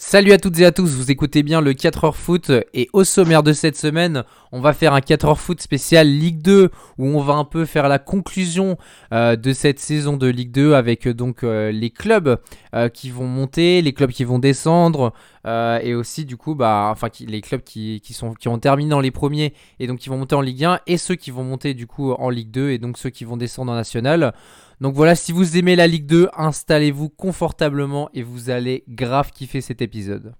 Salut à toutes et à tous, vous écoutez bien le 4h foot et au sommaire de cette semaine, on va faire un 4h foot spécial Ligue 2 où on va un peu faire la conclusion euh, de cette saison de Ligue 2 avec euh, donc euh, les clubs qui vont monter, les clubs qui vont descendre et aussi du coup bah enfin les clubs qui, sont qui ont terminé dans les premiers et donc qui vont monter en Ligue 1 et ceux qui vont monter du coup en Ligue 2 et donc ceux qui vont descendre en National. Donc voilà, si vous aimez la Ligue 2, installez-vous confortablement et vous allez grave kiffer cet épisode.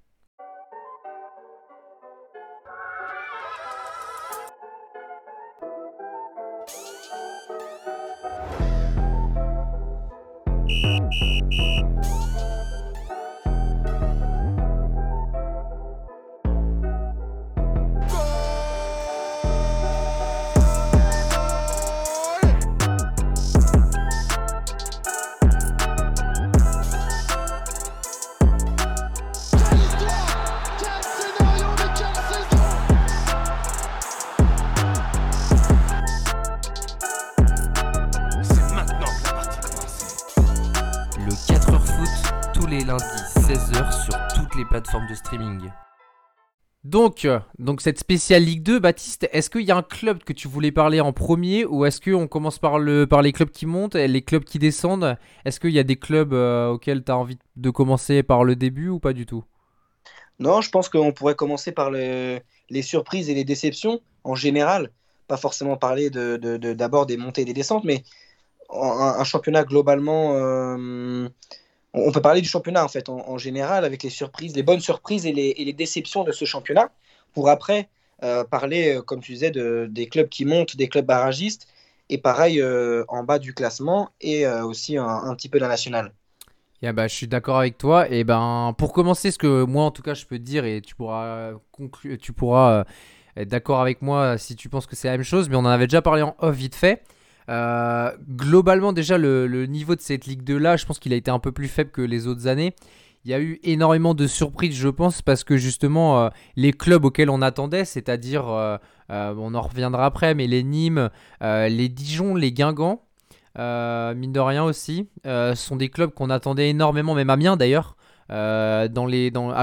De streaming. Donc, donc cette spéciale Ligue 2, Baptiste, est-ce qu'il y a un club que tu voulais parler en premier ou est-ce qu'on commence par, le, par les clubs qui montent et les clubs qui descendent? Est-ce qu'il y a des clubs euh, auxquels tu as envie de commencer par le début ou pas du tout? Non, je pense qu'on pourrait commencer par les surprises et les déceptions en général. Pas forcément parler d'abord de, de, des montées et des descentes, mais un, championnat globalement... Euh, on peut parler du championnat en fait en, général avec les surprises, les bonnes surprises et les, déceptions de ce championnat pour après euh, parler, euh, comme tu disais, de, des clubs qui montent, des clubs barragistes et pareil euh, en bas du classement et aussi un, petit peu la nationale. Yeah, bah, je suis d'accord avec toi. Et ben, pour commencer, ce que moi en tout cas je peux te dire, et tu pourras, conclure, tu pourras être d'accord avec moi si tu penses que c'est la même chose, mais on en avait déjà parlé en off vite fait. Euh, globalement, déjà, le, niveau de cette Ligue 2 là, je pense qu'il a été un peu plus faible que les autres années. Il y a eu énormément de surprises, je pense, parce que justement, euh, les clubs auxquels on attendait, c'est-à-dire, euh, on en reviendra après, mais les Nîmes, les Dijon, les Guingamp, mine de rien aussi, sont des clubs qu'on attendait énormément, même Amiens d'ailleurs, à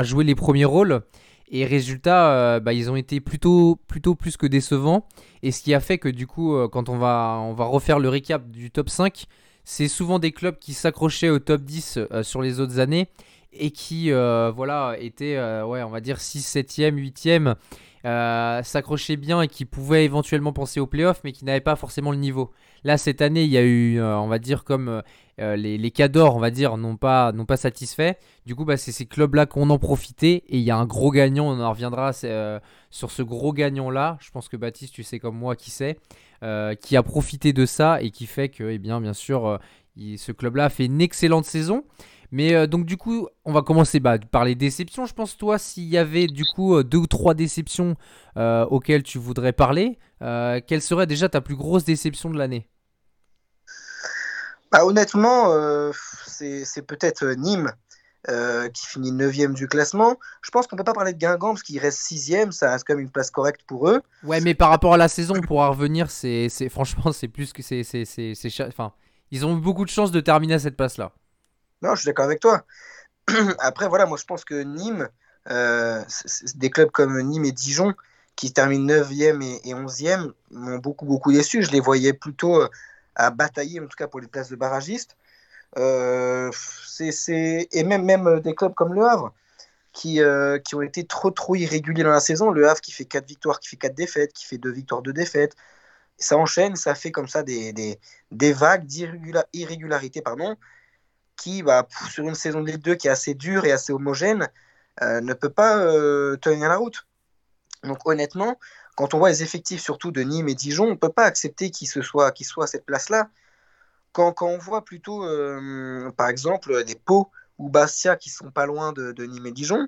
jouer les premiers rôles. Et résultat, euh, bah, ils ont été plutôt, plus que décevants. Et ce qui a fait que du coup, euh, quand on va, refaire le récap du top 5, c'est souvent des clubs qui s'accrochaient au top 10 euh, sur les autres années et qui voilà, étaient, on va dire 6, 7e, 8e euh, s'accrochaient bien et qui pouvaient éventuellement penser aux playoffs, mais qui n'avaient pas forcément le niveau. Là, cette année, il y a eu, euh, on va dire, comme euh, les, les cadors, on va dire, n'ont pas, pas satisfait. Du coup, bah, c'est ces clubs-là qu'on en profitait. Et il y a un gros gagnant, on en reviendra sur ce gros gagnant-là. Je pense que Baptiste, tu sais comme moi qui sait, qui a profité de ça et qui fait que, eh bien, bien sûr, ce club-là a fait une excellente saison. Mais euh, donc du coup, on va commencer bah, par les déceptions. Je pense toi, s'il y avait du coup euh, deux ou trois déceptions euh, auxquelles tu voudrais parler, quelle serait déjà ta plus grosse déception de l'année? Bah, Honnêtement, c'est peut-être Nîmes. qui finit 9 du classement. Je pense qu'on peut pas parler de Guingamp parce qu'il reste 6 ça reste quand même une place correcte pour eux. Ouais, mais par rapport à la saison, pour revenir, c'est franchement, c'est plus que c'est. Enfin, ils ont eu beaucoup de chance de terminer à cette place-là. Non, je suis d'accord avec toi. Après, voilà, moi je pense que Nîmes, euh, des clubs comme Nîmes et Dijon, qui terminent 9e et, 11e, m'ont beaucoup, beaucoup déçu. Je les voyais plutôt euh, à batailler, en tout cas pour les places de barragistes. Euh, Et même, même des clubs comme Le Havre, qui, euh, qui ont été trop, trop irréguliers dans la saison. Le Havre qui fait 4 victoires, qui fait 4 défaites, qui fait 2 victoires, 2 défaites. Ça enchaîne, ça fait comme ça des, des, des vagues d'irrégularité, pardon, qui, bah, sur une saison de Ligue 2 qui est assez dure et assez homogène, euh, ne peut pas euh, tenir la route. Donc honnêtement, quand on voit les effectifs surtout de Nîmes et Dijon, on ne peut pas accepter qu'ils soient à cette place-là. Quand, on voit plutôt, euh, par exemple, des Pau ou Bastia qui sont pas loin de, Nîmes et Dijon,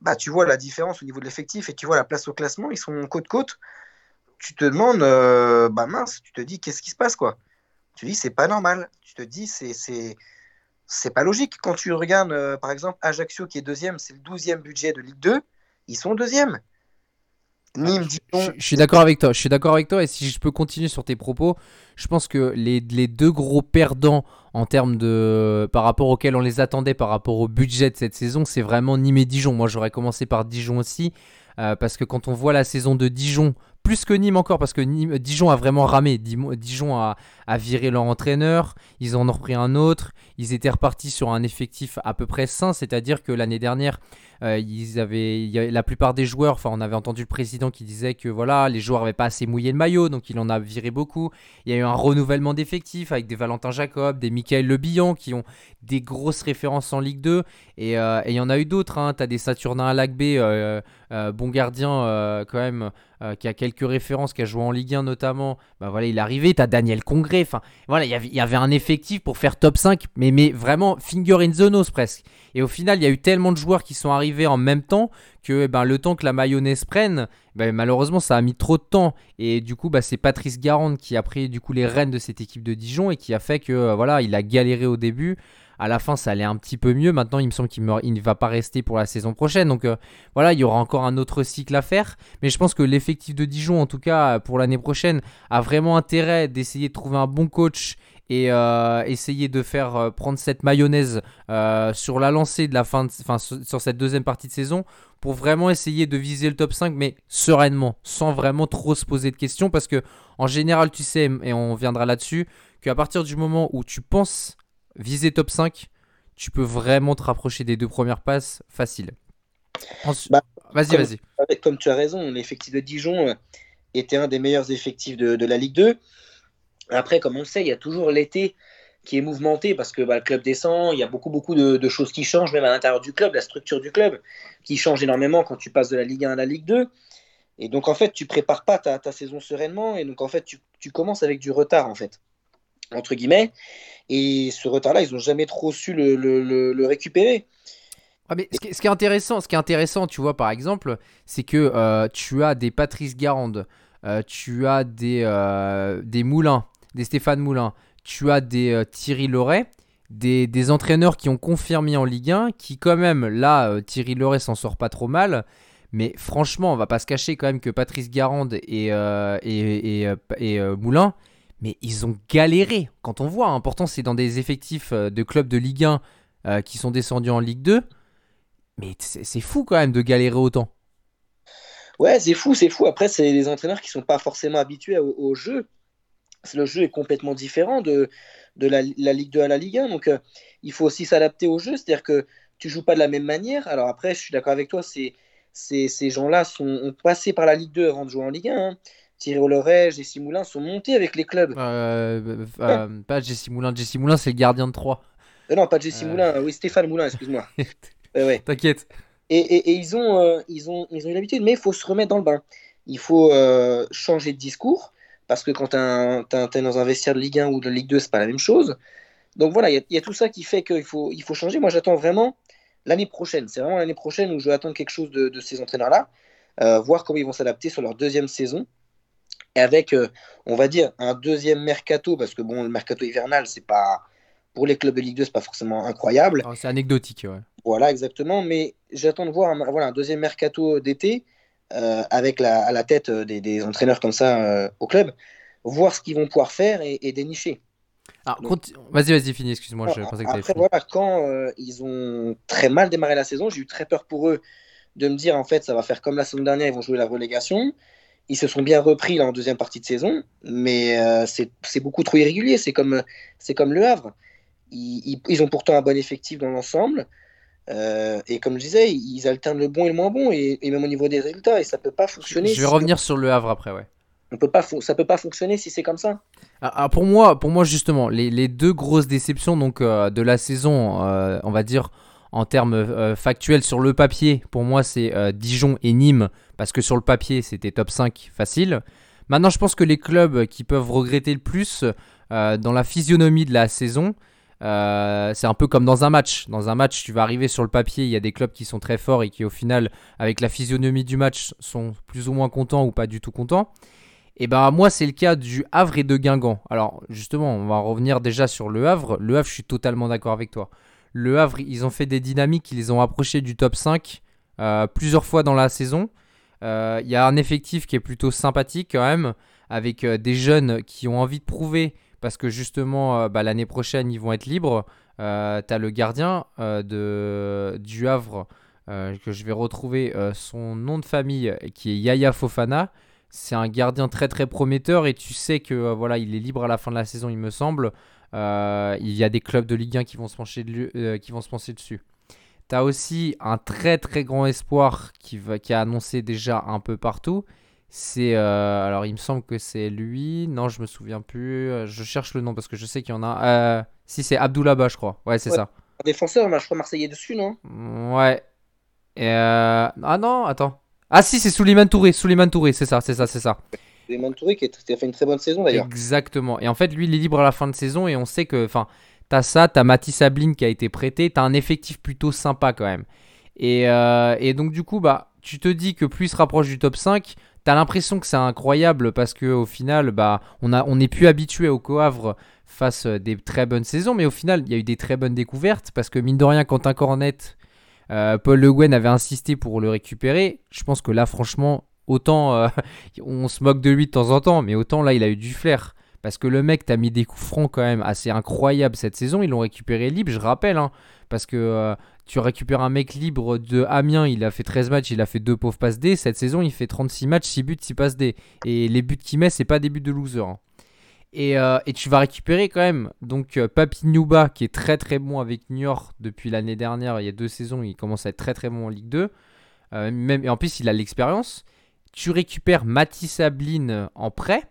bah, tu vois la différence au niveau de l'effectif et tu vois la place au classement, ils sont côte-côte. Tu te demandes, bah mince, tu te dis qu'est-ce qui se passe quoi? Tu dis c'est pas normal. Tu te dis c'est c'est pas logique. Quand tu regardes, euh, par exemple, Ajaccio qui est deuxième, c'est le douzième budget de Ligue 2, ils sont deuxième. Nîmes, Dijon. Je, suis d'accord avec toi. Je suis d'accord avec toi. Et si je peux continuer sur tes propos, je pense que les, les, deux gros perdants en termes de par rapport auxquels on les attendait, par rapport au budget de cette saison, c'est vraiment Nîmes et Dijon. Moi, j'aurais commencé par Dijon aussi. Euh, parce que quand on voit la saison de Dijon, plus que Nîmes encore, parce que Dijon a vraiment ramé. Dijon a, viré leur entraîneur, ils en ont repris un autre, ils étaient repartis sur un effectif à peu près sain, c'est-à-dire que l'année dernière, euh, ils avaient, la plupart des joueurs, enfin on avait entendu le président qui disait que voilà, les joueurs n'avaient pas assez mouillé le maillot, donc il en a viré beaucoup. Il y a eu un renouvellement d'effectifs avec des Valentin Jacob, des Michael Le Billon qui ont des grosses références en Ligue 2. Euh, et il y en a eu d'autres. Hein. Tu des Saturnin à Lagbé, euh, bon gardien quand même. Qui a quelques références, qui a joué en Ligue 1 notamment, bah voilà, il est arrivé. Tu as Daniel Congré, voilà, il y, avait, un effectif pour faire top 5, mais, vraiment finger in the nose presque. Et au final, il y a eu tellement de joueurs qui sont arrivés en même temps que eh ben, le temps que la mayonnaise prenne, ben, malheureusement, ça a mis trop de temps. Et du coup, bah, c'est Patrice Garande qui a pris du coup les rênes de cette équipe de Dijon et qui a fait que euh, voilà, il a galéré au début. À la fin, ça allait un petit peu mieux. Maintenant, il me semble qu'il ne va pas rester pour la saison prochaine. Donc euh, voilà, il y aura encore un autre cycle à faire. Mais je pense que l'effectif de Dijon, en tout cas pour l'année prochaine, a vraiment intérêt d'essayer de trouver un bon coach et euh, essayer de faire euh, prendre cette mayonnaise sur la lancée de la fin, enfin sur, cette deuxième partie de saison pour vraiment essayer de viser le top 5 mais sereinement, sans vraiment trop se poser de questions parce que en général tu sais et on viendra là-dessus qu'à partir du moment où tu penses viser top 5, tu peux vraiment te rapprocher des deux premières passes facile. Bah, vas-y, vas-y. Comme tu as raison, l'effectif de Dijon était un des meilleurs effectifs de, de la Ligue 2. Après, comme on le sait, il y a toujours l'été qui est mouvementé parce que bah, le club descend, il y a beaucoup, beaucoup de, choses qui changent, même à l'intérieur du club, la structure du club qui change énormément quand tu passes de la Ligue 1 à la Ligue 2. Et donc, en fait, tu prépares pas ta, saison sereinement et donc, en fait, tu, commences avec du retard, en fait, entre guillemets. Et ce retard-là, ils n'ont jamais trop su le, récupérer. Ah, mais ce qui, est intéressant, ce qui est intéressant, tu vois, par exemple, c'est que euh, tu as des Patrice Garande, euh, tu as des, euh, des Moulins, des Stéphane Moulin, tu as des Thierry Loret, des, entraîneurs qui ont confirmé en Ligue 1, qui quand même, là, Thierry Loret s'en sort pas trop mal. Mais franchement, on va pas se cacher quand même que Patrice Garande et, euh, et, Moulin, mais ils ont galéré. Quand on voit, hein, pourtant c'est dans des effectifs de clubs de Ligue 1 qui sont descendus en Ligue 2. Mais c'est fou quand même de galérer autant. Ouais, c'est fou, c'est fou. Après, c'est des entraîneurs qui sont pas forcément habitués au jeu le jeu est complètement différent de, la, Ligue 2 à la Ligue 1. Donc, euh, il faut aussi s'adapter au jeu. C'est-à-dire que tu joues pas de la même manière. Alors, après, je suis d'accord avec toi, ces gens-là ont passé par la Ligue 2 avant de jouer en Ligue 1. Hein. Thierry Oloré, Jesse Moulin sont montés avec les clubs. Euh, euh, pas Jesse Moulin. Jesse Moulin, c'est le gardien de 3. non, pas Jesse Moulin. Oui, Stéphane Moulin, excuse-moi. ouais. T'inquiète. Et, et, ils, ont, ils, ont, ils ont eu l'habitude, mais il faut se remettre dans le bain. Il faut changer de discours parce que quand tu es, dans un vestiaire de Ligue 1 ou de Ligue 2, c'est pas la même chose. Donc voilà, il y, a tout ça qui fait qu'il faut, il faut changer. Moi, j'attends vraiment l'année prochaine. C'est vraiment l'année prochaine où je vais attendre quelque chose de, ces entraîneurs-là, euh, voir comment ils vont s'adapter sur leur deuxième saison. Et avec, euh, on va dire, un deuxième mercato, parce que bon, le mercato hivernal, c'est pas. Pour les clubs de Ligue 2, c'est pas forcément incroyable. C'est anecdotique, ouais. Voilà, exactement. Mais j'attends de voir un, voilà, un deuxième mercato d'été euh, avec la, à la tête euh, des, entraîneurs comme ça euh, au club, voir ce qu'ils vont pouvoir faire et, dénicher. vas-y, vas-y, finis, excuse-moi. Je pensais que après, voilà, quand ils ont très mal démarré la saison, j'ai eu très peur pour eux de me dire en fait, ça va faire comme la saison dernière, ils vont jouer la relégation. Ils se sont bien repris là en deuxième partie de saison, mais c'est beaucoup trop irrégulier. C'est comme, comme Le Havre. Ils, ils, ont pourtant un bon effectif dans l'ensemble. Euh, et comme je disais, ils alternent le bon et le moins bon, et, même au niveau des résultats, et ça peut pas fonctionner. Je vais revenir sur le Havre après, ouais. On peut pas, ça peut pas fonctionner si c'est comme ça. Ah, ah, pour moi, pour moi justement, les, deux grosses déceptions donc euh, de la saison, euh, on va dire en termes factuels sur le papier, pour moi c'est Dijon et Nîmes, parce que sur le papier c'était top 5 facile. Maintenant, je pense que les clubs qui peuvent regretter le plus dans la physionomie de la saison, euh, c'est un peu comme dans un match. Dans un match, tu vas arriver sur le papier, il y a des clubs qui sont très forts et qui au final, avec la physionomie du match, sont plus ou moins contents ou pas du tout contents. Et ben moi, c'est le cas du Havre et de Guingamp. Alors justement, on va revenir déjà sur le Havre. Le Havre, je suis totalement d'accord avec toi. Le Havre, ils ont fait des dynamiques, ils les ont approchés du top 5 euh, plusieurs fois dans la saison. Il y a un effectif qui est plutôt sympathique quand même, avec des jeunes qui ont envie de prouver, parce que justement, bah, l'année prochaine, ils vont être libres. tu as le gardien de, du Havre, que je vais retrouver son nom de famille, qui est Yaya Fofana c'est un gardien très très prometteur et tu sais que euh, voilà, il est libre à la fin de la saison, il me semble. Euh, il y a des clubs de Ligue 1 qui vont se pencher, euh, qui vont se pencher dessus. Tu as aussi un très très grand espoir qui, va, qui a annoncé déjà un peu partout. C'est alors il me semble que c'est lui. Non, je me souviens plus. Je cherche le nom parce que je sais qu'il y en a. si c'est Abdoulaba, je crois. Ouais, c'est ça. Un défenseur, je crois marseillais dessus, non? Ouais. Ah non, attends. Ah si, c'est Souleymane Touré, Souleymane Touré, c'est ça, c'est ça, c'est ça. Souleymane Touré qui a fait une très bonne saison d'ailleurs. Exactement. Et en fait, lui, il est libre à la fin de saison et on sait que, enfin, t'as ça, t'as Mathis Sablin qui a été prêté, t'as un effectif plutôt sympa quand même. Et, euh, et, donc du coup, bah, tu te dis que plus il se rapproche du top 5, t'as l'impression que c'est incroyable parce que au final, bah, on a, on plus habitué au Coavre face des très bonnes saisons, mais au final, il y a eu des très bonnes découvertes parce que mine de rien, Quentin Cornet euh, Paul Le Guen avait insisté pour le récupérer. Je pense que là, franchement, autant euh, on se moque de lui de temps en temps, mais autant là, il a eu du flair. Parce que le mec t'a mis des coups francs quand même assez incroyables cette saison. Ils l'ont récupéré libre, je rappelle. Hein. parce que euh, tu récupères un mec libre de Amiens, il a fait 13 matchs, il a fait 2 pauvres passes D. Cette saison, il fait 36 matchs, 6 buts, 6 passes D. Et les buts qu'il met, c'est pas des buts de loser. Hein. Euh, et, tu vas récupérer quand même donc euh, Papi Nuba qui est très très bon avec Niort depuis l'année dernière. Il y a deux saisons, il commence à être très très bon en Ligue 2. Euh, même, et en plus, il a l'expérience. Tu récupères Mathis Sabline en prêt.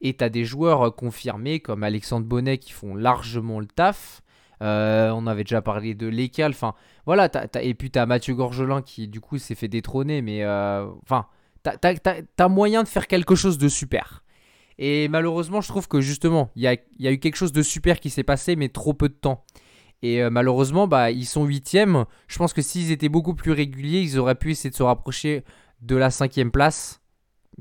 Et tu as des joueurs confirmés comme Alexandre Bonnet qui font largement le taf. on avait déjà parlé de Lécal. Enfin, voilà. et puis tu as Mathieu Gorgelin qui, du coup, s'est fait détrôner. Mais enfin, tu as, moyen de faire quelque chose de super. Et malheureusement, je trouve que justement, il y a, eu quelque chose de super qui s'est passé, mais trop peu de temps. Et euh, malheureusement, bah, ils sont huitièmes. Je pense que s'ils étaient beaucoup plus réguliers, ils auraient pu essayer de se rapprocher de la cinquième place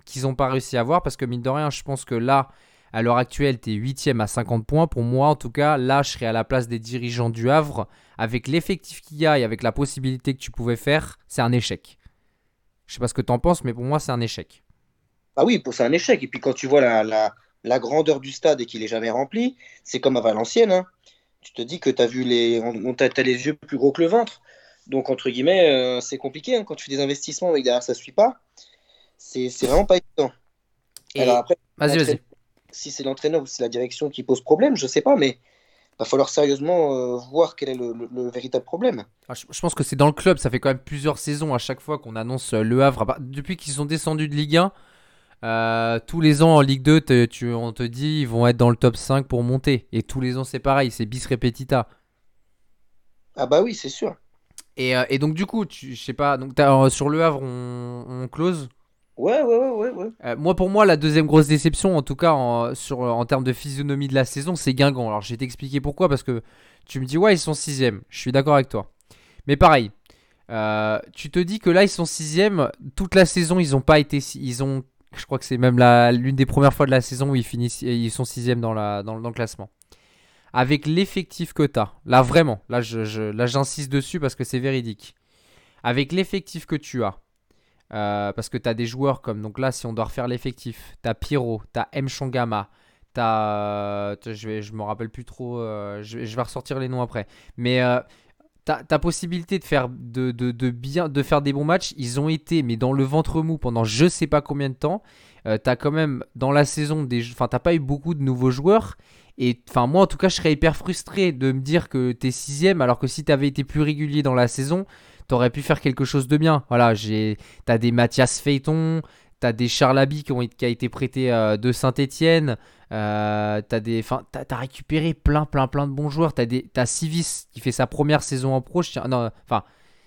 qu'ils n'ont pas réussi à avoir. Parce que mine de rien, je pense que là, à l'heure actuelle, tu es huitième à 50 points. Pour moi, en tout cas, là, je serais à la place des dirigeants du Havre. Avec l'effectif qu'il y a et avec la possibilité que tu pouvais faire, c'est un échec. Je sais pas ce que tu en penses, mais pour moi, c'est un échec. Ah oui, c'est un échec. Et puis quand tu vois la, la, grandeur du stade et qu'il est jamais rempli, c'est comme à Valenciennes. Hein. Tu te dis que tu as vu les, on, t'a les yeux plus gros que le ventre. Donc entre guillemets, euh, c'est compliqué hein. quand tu fais des investissements et que derrière ça suit pas. C'est vraiment pas évident. Alors après, vas-y, vas-y. Si c'est l'entraîneur ou si c'est la direction qui pose problème, je sais pas, mais va falloir sérieusement euh, voir quel est le, véritable problème. Ah, je, pense que c'est dans le club, ça fait quand même plusieurs saisons à chaque fois qu'on annonce euh, Le Havre. Depuis qu'ils sont descendus de Ligue 1, euh, tous les ans en Ligue 2, tu, on te dit ils vont être dans le top 5 pour monter. Et tous les ans, c'est pareil, c'est bis repetita. Ah bah oui, c'est sûr. Et, euh, donc du coup, tu, je sais pas, donc euh, sur le Havre, on, close. Ouais, ouais, ouais, ouais. moi, pour moi, la deuxième grosse déception, en tout cas en, sur, en termes de physionomie de la saison, c'est Guingamp. Alors, je vais t'expliquer pourquoi, parce que tu me dis, ouais, ils sont sixième. Je suis d'accord avec toi. Mais pareil, tu te dis que là, ils sont sixième. Toute la saison, ils ont pas été, ils ont je crois que c'est même l'une des premières fois de la saison où ils, finissent, ils sont sixième dans, la, dans, le classement. Avec l'effectif que tu as, là vraiment, là j'insiste dessus parce que c'est véridique. Avec l'effectif que tu as, euh, parce que tu as des joueurs comme, donc là si on doit refaire l'effectif, tu as Pyro, tu as M. Tu as, je, vais, je me rappelle plus trop, euh, je, vais ressortir les noms après. Mais euh, ta, possibilité de faire, de, de, bien, de faire des bons matchs, ils ont été, mais dans le ventre mou pendant je sais pas combien de temps. Euh, t'as quand même, dans la saison, des, enfin, t'as pas eu beaucoup de nouveaux joueurs. Et enfin, moi en tout cas, je serais hyper frustré de me dire que t'es sixième, alors que si t'avais été plus régulier dans la saison, t'aurais pu faire quelque chose de bien. Voilà, j'ai, t'as des Mathias Feiton, t'as des Charlaby qui, ont, qui a été prêté euh, de Saint-Etienne. Euh, t'as des, récupéré plein, plein, plein de bons joueurs. T'as des, t'as Civis qui fait sa première saison en pro. enfin,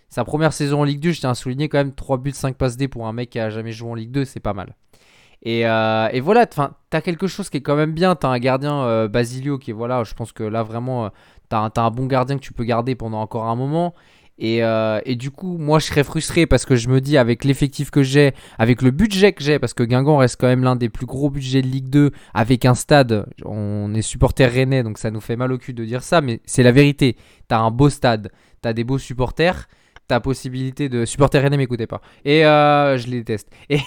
sa première saison en Ligue 2. Je tiens à souligner quand même 3 buts, 5 passes D pour un mec qui a jamais joué en Ligue 2, c'est pas mal. Et, euh, et voilà, t'as quelque chose qui est quand même bien. T'as un gardien euh, Basilio qui est voilà, je pense que là vraiment, t'as, t'as un bon gardien que tu peux garder pendant encore un moment. Euh, et, du coup, moi, je serais frustré parce que je me dis, avec l'effectif que j'ai, avec le budget que j'ai, parce que Guingamp reste quand même l'un des plus gros budgets de Ligue 2, avec un stade, on est supporter rennais, donc ça nous fait mal au cul de dire ça, mais c'est la vérité. T'as un beau stade, t'as des beaux supporters. Ta possibilité de supporter René m'écoutez pas. Et euh, je les déteste. Et,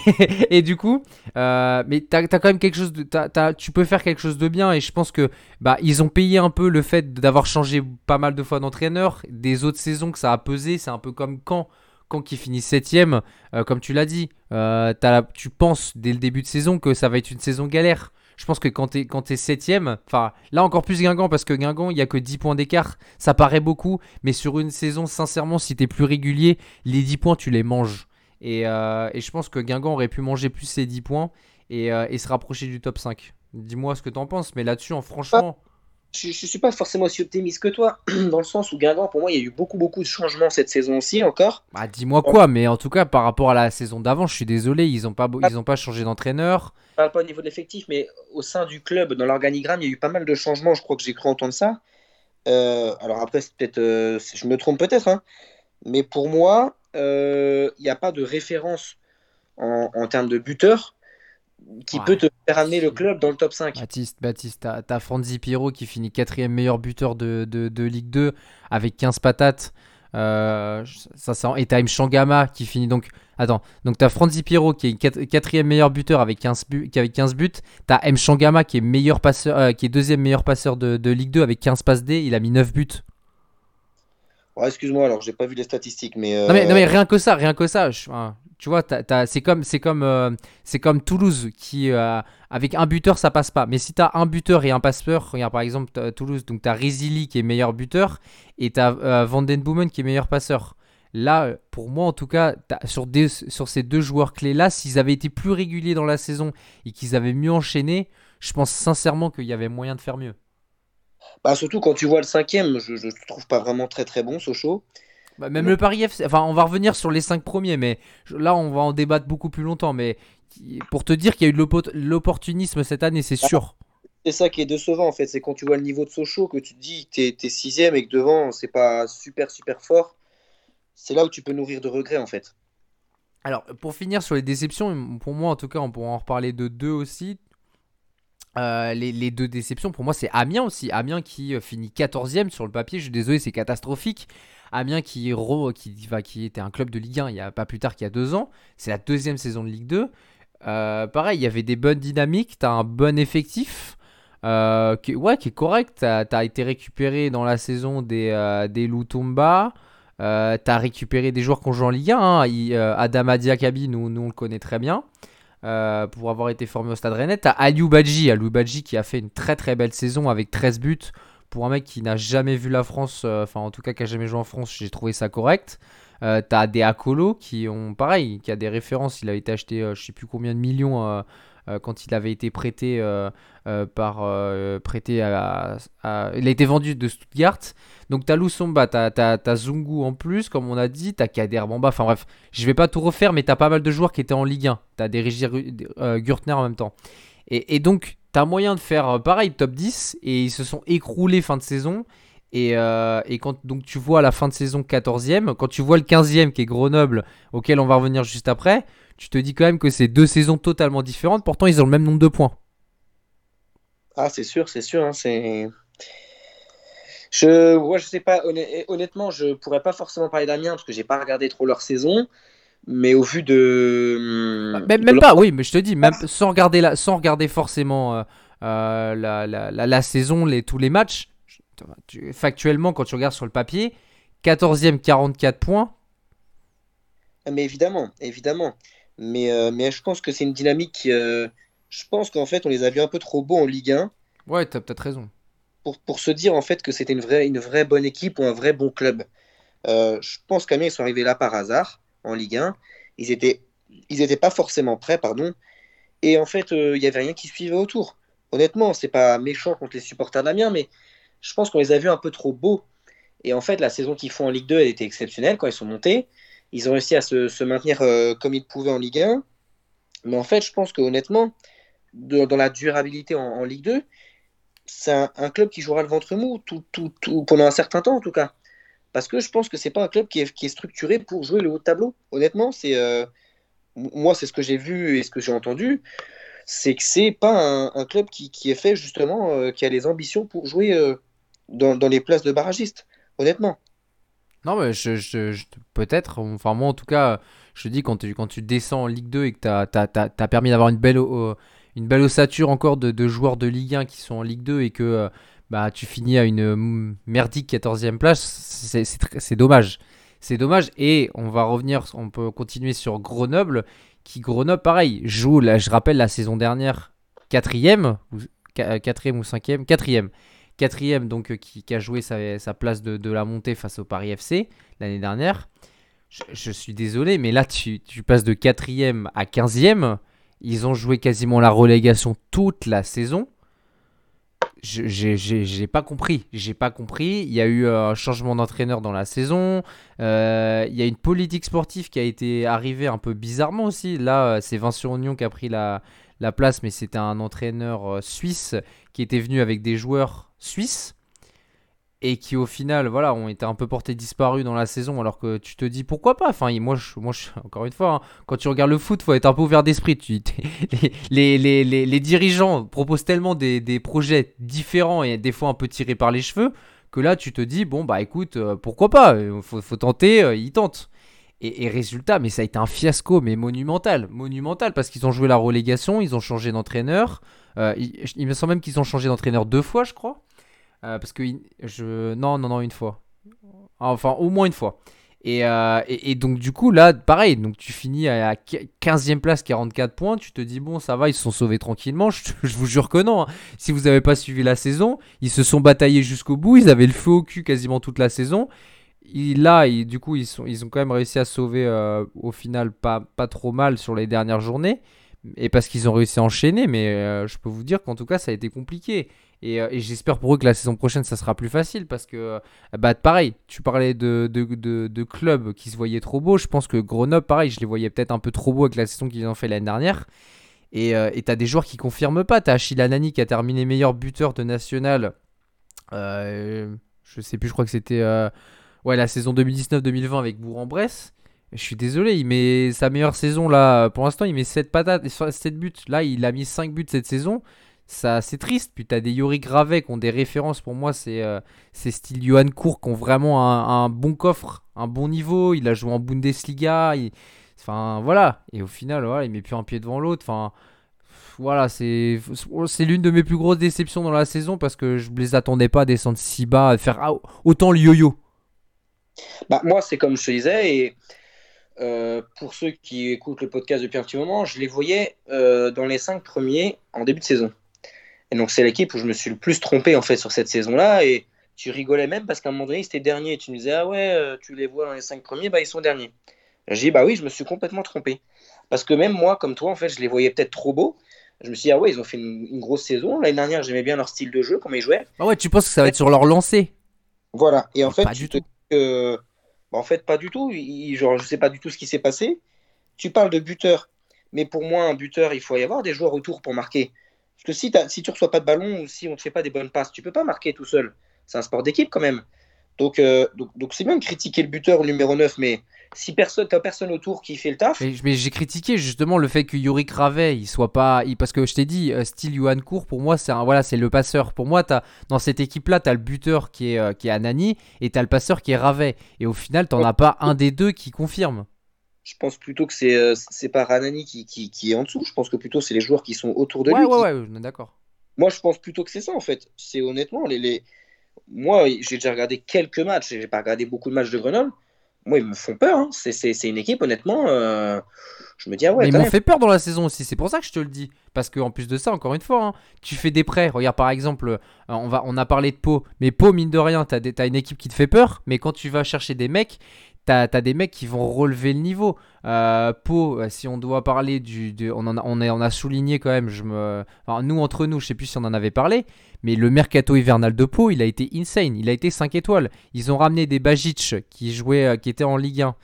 et du coup euh, mais t'as as quand même quelque chose de tu peux faire quelque chose de bien et je pense que bah ils ont payé un peu le fait d'avoir changé pas mal de fois d'entraîneur des autres saisons que ça a pesé c'est un peu comme quand quand qui finit septième euh, comme tu l'as dit tu penses dès le début de saison que ça va être une saison galère je pense que quand tu es, 7 enfin là encore plus Guingamp, parce que Guingamp, il n'y a que 10 points d'écart, ça paraît beaucoup, mais sur une saison, sincèrement, si tu es plus régulier, les 10 points, tu les manges. Euh, et, je pense que Guingamp aurait pu manger plus ces 10 points euh, et, se rapprocher du top 5. Dis-moi ce que tu en penses, mais là-dessus, en franchement je ne suis pas forcément aussi optimiste que toi, dans le sens où Guingamp, pour moi, il y a eu beaucoup, beaucoup de changements cette saison aussi encore. Bah, dis-moi quoi, mais en tout cas, par rapport à la saison d'avant, je suis désolé, ils n'ont pas, ils ont pas changé d'entraîneur. Je parle pas au niveau de l'effectif, mais au sein du club, dans l'organigramme, il y a eu pas mal de changements, je crois que j'ai cru entendre ça. Euh, alors après, peut-être, euh, je me trompe peut-être, hein, mais pour moi, euh, il n'y a pas de référence en, en termes de buteur qui peut te faire amener le club dans le top 5. Baptiste, Baptiste, t'as Franzi Piro qui finit quatrième meilleur buteur de, de, Ligue 2 avec 15 patates. Euh, ça, ça, et t'as M. Shangama qui finit donc. Attends, donc t'as Franzi Piro qui est quatrième meilleur buteur avec 15, buts, avec 15 buts. T'as M. Shangama qui est, meilleur passeur, euh, qui est deuxième meilleur passeur de, de, Ligue 2 avec 15 passes D. Il a mis 9 buts. Excuse-moi, alors j'ai pas vu les statistiques, mais, non mais. Non, mais, rien que ça, rien que ça. Tu vois, c'est comme, c'est comme, euh, c'est comme Toulouse qui, euh, avec un buteur, ça passe pas. Mais si tu as un buteur et un passeur, regarde par exemple Toulouse, donc tu as Rizili qui est meilleur buteur et tu as euh, Van Den Boomen qui est meilleur passeur. Là, pour moi en tout cas, sur, sur ces deux joueurs clés-là, s'ils avaient été plus réguliers dans la saison et qu'ils avaient mieux enchaîné, je pense sincèrement qu'il y avait moyen de faire mieux. Bah, surtout quand tu vois le cinquième, je ne trouve pas vraiment très très bon, Sochaux. Bah, même le Paris FC, enfin on va revenir sur les 5 premiers, mais là on va en débattre beaucoup plus longtemps. Mais pour te dire qu'il y a eu de l'opportunisme cette année, c'est sûr. C'est ça qui est décevant en fait, c'est quand tu vois le niveau de Sochaux que tu te dis que tu es, 6 sixième et que devant c'est pas super super fort. C'est là où tu peux nourrir de regrets en fait. Alors pour finir sur les déceptions, pour moi en tout cas on pourra en reparler de deux aussi. Euh, les, deux déceptions, pour moi, c'est Amiens aussi. Amiens qui euh, finit 14ème sur le papier. Je suis désolé, c'est catastrophique. Amiens qui, qui, qui était un club de Ligue 1 il y a pas plus tard qu'il y a deux ans. C'est la deuxième saison de Ligue 2. Euh, pareil, il y avait des bonnes dynamiques, tu as un bon effectif. Qui, ouais, qui est correct. Tu as, été récupéré dans la saison des, des Lutumba. Euh, tu as récupéré des joueurs qu'on joue en Ligue 1. Hein. Adam Diakabi, nous, nous on le connaît très bien. Pour avoir été formé au Stade Rennais. Tu as Aliou Badji, Aliou Badji qui a fait une très très belle saison avec 13 buts pour un mec qui n'a jamais vu la France, euh, enfin en tout cas qui a jamais joué en France, j'ai trouvé ça correct. Euh, t'as des Akolo qui ont pareil, qui a des références. Il a été acheté, euh, je sais plus combien de millions quand il avait été prêté par prêté à, il a été vendu de Stuttgart. Donc t'as Lusomba, t'as as, Zungu en plus, comme on a dit, t'as Kader Bamba. Enfin bref, je vais pas tout refaire, mais t'as pas mal de joueurs qui étaient en Ligue 1. T'as des Régis Gürtner en même temps. Et, et donc t'as moyen de faire euh, pareil, top 10, et ils se sont écroulés fin de saison. Et, euh, et, quand donc tu vois la fin de saison 14e, quand tu vois le 15e qui est Grenoble, auquel on va revenir juste après, tu te dis quand même que c'est deux saisons totalement différentes, pourtant ils ont le même nombre de points. Ah, c'est sûr, c'est sûr. Hein, c'est. Je, ouais, je sais pas, honnêtement, je pourrais pas forcément parler d'Amiens parce que j'ai pas regardé trop leur saison mais au vu de. Bah, même, pas, oui, mais je te dis, même sans regarder, la, sans regarder forcément euh, euh, la, la, la, saison, les, tous les matchs, factuellement, quand tu regardes sur le papier, 14e, 44 points. Ah, mais évidemment, évidemment. Mais, euh, mais je pense que c'est une dynamique. je pense qu'en fait, on les a vus un peu trop beaux en Ligue 1. Ouais, t'as peut-être raison. Pour, pour, se dire en fait que c'était une vraie, une vraie bonne équipe ou un vrai bon club. je pense qu'Amiens, ils sont arrivés là par hasard en Ligue 1. Ils étaient, ils étaient pas forcément prêts, pardon. Et en fait, euh, il n'y avait rien qui suivait autour. Honnêtement, c'est pas méchant contre les supporters d'Amiens, mais je pense qu'on les a vus un peu trop beaux. Et en fait, la saison qu'ils font en Ligue 2, elle était exceptionnelle quand ils sont montés. Ils ont réussi à se, maintenir euh, comme ils pouvaient en Ligue 1. Mais en fait, je pense que honnêtement, dans la durabilité en, Ligue 2, c'est un, club qui jouera le ventre mou tout, pendant un certain temps en tout cas. Parce que je pense que c'est pas un club qui est, structuré pour jouer le haut de tableau. Honnêtement, c'est euh, moi, c'est ce que j'ai vu et ce que j'ai entendu. C'est que c'est pas un, club qui, est fait justement, euh, qui a les ambitions pour jouer euh, dans, les places de barragistes. Honnêtement. Non, mais je, peut-être. Enfin, moi, en tout cas, je te dis, quand tu, quand tu descends en Ligue 2 et que tu as, permis d'avoir une belle, une belle ossature encore de, joueurs de Ligue 1 qui sont en Ligue 2 et que bah, tu finis à une merdique 14e place, c'est dommage. C'est dommage. Et on va revenir, on peut continuer sur Grenoble, qui Grenoble, pareil, joue, je rappelle, la saison dernière, quatrième, quatrième ou cinquième, quatrième. Quatrième, donc, euh, qui, a joué sa, place de, la montée face au Paris FC l'année dernière. Je, suis désolé, mais là, tu, passes de quatrième à quinzième. Ils ont joué quasiment la relégation toute la saison j'ai pas compris. J'ai pas compris. Il y a eu euh, un changement d'entraîneur dans la saison. Euh, il y a une politique sportive qui a été arrivée un peu bizarrement aussi. Là, c'est Vincent Ognon qui a pris la, la place, mais c'était un entraîneur suisse qui était venu avec des joueurs suisses et qui au final voilà ont été un peu portés disparus dans la saison alors que tu te dis pourquoi pas? Enfin moi moi encore une fois hein, quand tu regardes le foot faut être un peu ouvert d'esprit. Les, les, les, les, dirigeants proposent tellement des, des, projets différents et des fois un peu tirés par les cheveux que là tu te dis bon bah écoute euh, pourquoi pas? Euh, faut, faut tenter euh, ils tentent. Et, résultat mais ça a été un fiasco mais monumental monumental parce qu'ils ont joué la relégation ils ont changé d'entraîneur il me semble même qu'ils ont changé d'entraîneur deux fois je crois euh, parce que je. Non, non, non, une fois. Enfin, au moins une fois. Euh, et, et, donc, du coup, là, pareil. Donc, tu finis à 15e place, 44 points. Tu te dis, bon, ça va, ils se sont sauvés tranquillement. Je, vous jure que non. Hein. Si vous n'avez pas suivi la saison, ils se sont bataillés jusqu'au bout. Ils avaient le feu au cul quasiment toute la saison. là, du coup, ils, sont, ils ont quand même réussi à sauver euh, au final pas, pas trop mal sur les dernières journées. Et parce qu'ils ont réussi à enchaîner. Mais je peux vous dire qu'en tout cas, ça a été compliqué. Euh, et, j'espère pour eux que la saison prochaine, ça sera plus facile parce que, euh, bah, pareil, tu parlais de, de, clubs qui se voyaient trop beaux. Je pense que Grenoble, pareil, je les voyais peut-être un peu trop beaux avec la saison qu'ils ont fait l'année dernière. Et euh, tu as des joueurs qui confirment pas. Tu as Achille Anani qui a terminé meilleur buteur de national. je sais plus, je crois que c'était ouais, la saison 2019-2020 avec Bourg-en-Bresse. Je suis désolé, il met sa meilleure saison là. Pour l'instant, il met 7 patates, 7 buts. Là, il a mis 5 buts cette saison ça c'est triste. Puis tu as des Yori Gravet qui ont des références pour moi, c'est euh, style Johan Cour qui ont vraiment un, bon coffre, un bon niveau. Il a joué en Bundesliga. Enfin voilà. Et au final, voilà, il met plus un pied devant l'autre. Enfin voilà, c'est l'une de mes plus grosses déceptions dans la saison parce que je ne les attendais pas à descendre si bas, à faire autant le yo-yo. Bah, moi, c'est comme je te disais, et euh, pour ceux qui écoutent le podcast depuis un petit moment, je les voyais euh, dans les cinq premiers en début de saison. Et donc, c'est l'équipe où je me suis le plus trompé en fait sur cette saison-là. Et tu rigolais même parce qu'à un moment donné, c'était dernier. Tu me disais, ah ouais, euh, tu les vois dans les cinq premiers, bah ils sont derniers. J'ai dit, bah oui, je me suis complètement trompé. Parce que même moi, comme toi, en fait, je les voyais peut-être trop beaux. Je me suis dit, ah ouais, ils ont fait une, grosse saison. L'année dernière, j'aimais bien leur style de jeu, comment ils jouaient. Ah ouais, tu penses que ça va être sur leur lancée? Voilà. Et en fait, pas du tout. Bah, en fait, pas du tout. genre, je sais pas du tout ce qui s'est passé. Tu parles de buteur. Mais pour moi, un buteur, il faut y avoir des joueurs autour pour marquer. Parce que si, si tu reçois pas de ballon ou si on ne te fait pas des bonnes passes, tu peux pas marquer tout seul. C'est un sport d'équipe quand même. Donc, euh, donc, donc c'est bien de critiquer le buteur numéro 9, mais si personne, t'as personne autour qui fait le taf. Mais, j'ai critiqué justement le fait que Yorick Ravet, il soit pas, parce que je t'ai dit, euh, style Johan Cour, pour moi, c'est voilà, c'est le passeur. Pour moi, as, dans cette équipe-là, tu as le buteur qui est, euh, qui est Anani et tu as le passeur qui est Ravet. Et au final, tu n'en as pas un des deux qui confirme je pense plutôt que c'est euh, c'est pas Ranani qui, qui, est en dessous. Je pense que plutôt c'est les joueurs qui sont autour de lui. Ouais, ouais, ouais, d'accord. Moi, je pense plutôt que c'est ça en fait. C'est honnêtement les, les... moi j'ai déjà regardé quelques matchs. J'ai pas regardé beaucoup de matchs de Grenoble. Moi, ils me font peur. Hein. C'est une équipe honnêtement. Euh, je me dis ah ouais. Mais ils m'ont fait peur dans la saison aussi. C'est pour ça que je te le dis. Parce qu'en plus de ça, encore une fois, hein, tu fais des prêts. Regarde par exemple, euh, on va on a parlé de Pau, mais Pau mine de rien, t'as as une équipe qui te fait peur. Mais quand tu vas chercher des mecs, t'as as des mecs qui vont relever le niveau. Euh, Pau, euh, si on doit parler du. on, en a, on, on, a, souligné quand même, je me, nous entre nous, je sais plus si on en avait parlé, mais le mercato hivernal de Pau, il a été insane. Il a été 5 étoiles. Ils ont ramené des Bajic qui, jouaient, euh, qui étaient en Ligue 1.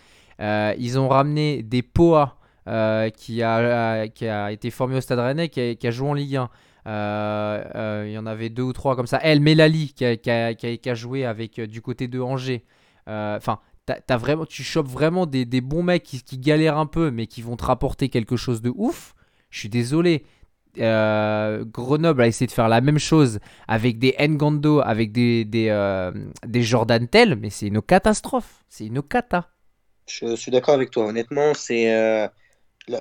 Euh, ils ont ramené des Poa qui, a, qui a été formé au Stade Rennais, qui a, qui a joué en Ligue 1. Il y en avait deux ou trois comme ça. El Melali qui a, qui a, joué avec du côté de Angers. Enfin, vraiment, tu chopes vraiment des, bons mecs qui, galèrent un peu, mais qui vont te rapporter quelque chose de ouf. Je suis désolé. Grenoble a essayé de faire la même chose avec des Ngando, avec des, des, des Jordan Tell, mais c'est une catastrophe. C'est une cata. Je suis d'accord avec toi. Honnêtement, c'est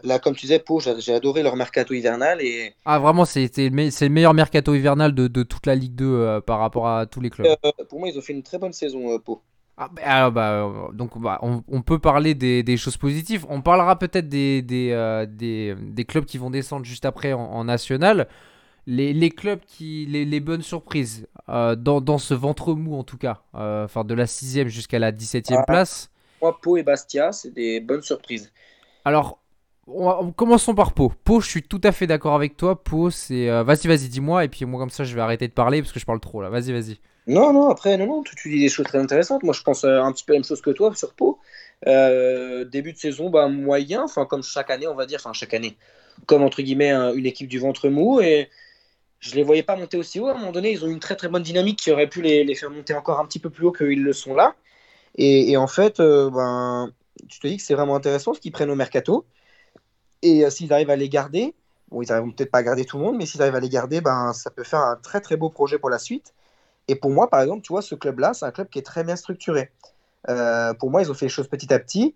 Là, comme tu disais, Pau, j'ai adoré leur mercato hivernal. Et... Ah, vraiment, c'est le, le, meilleur mercato hivernal de, de toute la Ligue 2 euh, par rapport à tous les clubs. Euh, pour moi, ils ont fait une très bonne saison, euh, Pau. Ah, bah, bah, donc, bah, on, on, peut parler des, des, choses positives. On parlera peut-être des, des, clubs qui vont descendre juste après en, national. Les, les, clubs qui. Les, les bonnes surprises dans, dans, ce ventre mou, en tout cas. Enfin, de la 6 jusqu'à la 17 e ah, place. Moi, Pau et Bastia, c'est des bonnes surprises. Alors, commençons par Pau. Pau, je suis tout à fait d'accord avec toi. Pau, c'est. Euh, vas-y, vas-y, dis-moi. Et puis moi, comme ça, je vais arrêter de parler parce que je parle trop là. Vas-y, vas-y. Non, non, après, non, non, tu, dis des choses très intéressantes. Moi, je pense euh, un petit peu la même chose que toi sur Pau. Euh, début de saison, bah, moyen. Enfin, comme chaque année, on va dire. Enfin, chaque année. Comme entre guillemets, une équipe du ventre mou. Et je les voyais pas monter aussi haut. À un moment donné, ils ont une très très bonne dynamique qui aurait pu les, faire monter encore un petit peu plus haut qu'ils le sont là. Et, en fait, ben, tu te dis que c'est vraiment intéressant ce qu'ils prennent au mercato. Et euh, s'ils arrivent à les garder, bon, ils n'arriveront peut-être pas à garder tout le monde, mais s'ils arrivent à les garder, ben, ça peut faire un très très beau projet pour la suite. Et pour moi, par exemple, tu vois, ce club-là, c'est un club qui est très bien structuré. Euh, pour moi, ils ont fait les choses petit à petit.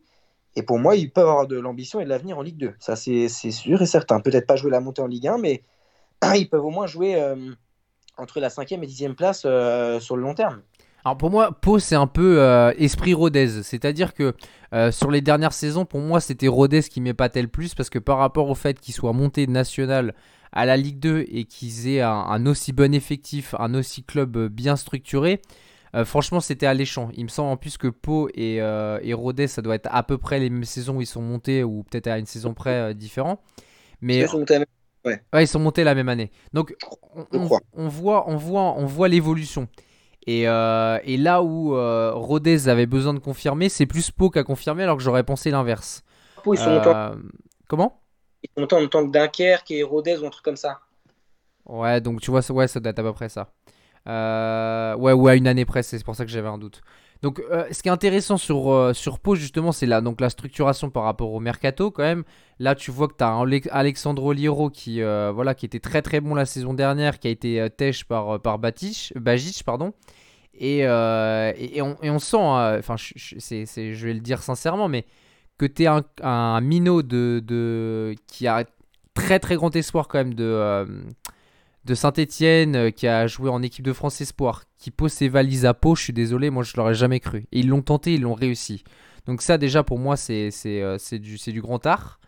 Et pour moi, ils peuvent avoir de l'ambition et de l'avenir en Ligue 2. Ça, c'est sûr et certain. Peut-être pas jouer la montée en Ligue 1, mais ils peuvent au moins jouer euh, entre la 5e et 10e place sur le long terme. Alors pour moi, Pau c'est un peu euh, esprit Rodez, c'est-à-dire que euh, sur les dernières saisons, pour moi c'était Rodez qui m'épatait le plus parce que par rapport au fait qu'ils soient montés national à la Ligue 2 et qu'ils aient un, aussi bon effectif, un aussi club euh, bien structuré, franchement c'était alléchant. Il me semble en plus que Pau et, et, Rodez ça doit être à peu près les mêmes saisons où ils sont montés ou peut-être à une saison près différent. Mais ils sont montés ouais. ils sont montés la même année. Donc on voit, on voit, on voit l'évolution. Euh, et, là où euh, Rodez avait besoin de confirmer, c'est plus Pau qui a confirmé alors que j'aurais pensé l'inverse. ils sont euh, Comment? Ils sont en tant que Dunkerque et Rodez ou un truc comme ça. Ouais, donc tu vois, ouais, ça doit être à peu près ça. ouais, ou à une année près, c'est pour ça que j'avais un doute. Donc, euh, ce qui est intéressant sur, euh, sur Pau, justement, c'est la, la structuration par rapport au mercato, quand même. Là, tu vois que tu as Alexandro Liro qui, euh, voilà, qui était très très bon la saison dernière, qui a été têche par, par Bajic, pardon. Et, et, on, sent, enfin, je, je vais le dire sincèrement, mais que tu es un, minot de, de, qui a très très grand espoir quand même de de Saint-Etienne euh, qui a joué en équipe de France Espoir, qui pose ses valises à Pau, je suis désolé, moi je l'aurais jamais cru. Et ils l'ont tenté, ils l'ont réussi. Donc ça déjà pour moi c'est euh, du, du grand art.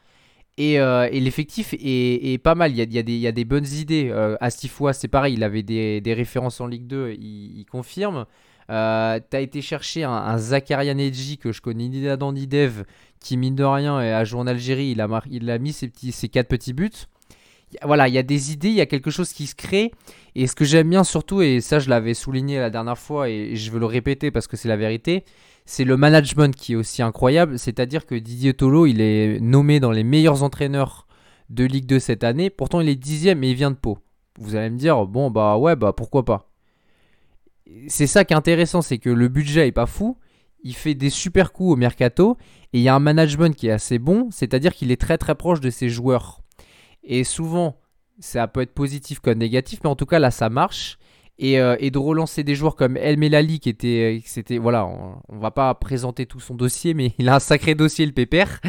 Et, euh, et l'effectif est, pas mal, il y a, il, y a des, bonnes idées. Euh, Astifois c'est pareil, il avait des, références en Ligue 2, il, confirme. Euh, T'as été chercher un, un Zakaria que je connais ni d'Adam ni Dev, qui mine de rien a joué en Algérie, il a, il a mis ses, petits, ses quatre petits buts voilà, il y a des idées, il y a quelque chose qui se crée. Et ce que j'aime bien surtout, et ça je l'avais souligné la dernière fois et je veux le répéter parce que c'est la vérité, c'est le management qui est aussi incroyable. C'est-à-dire que Didier Tolo, il est nommé dans les meilleurs entraîneurs de Ligue 2 cette année. Pourtant, il est dixième et il vient de Pau. Vous allez me dire, bon bah ouais, bah pourquoi pas. C'est ça qui est intéressant, c'est que le budget est pas fou. Il fait des super coups au mercato et il y a un management qui est assez bon, c'est-à-dire qu'il est très très proche de ses joueurs. Et souvent, ça peut être positif comme négatif, mais en tout cas là, ça marche. Et, euh, de relancer des joueurs comme El Melali, qui était, c'était, voilà, on, va pas présenter tout son dossier, mais il a un sacré dossier, le pépère.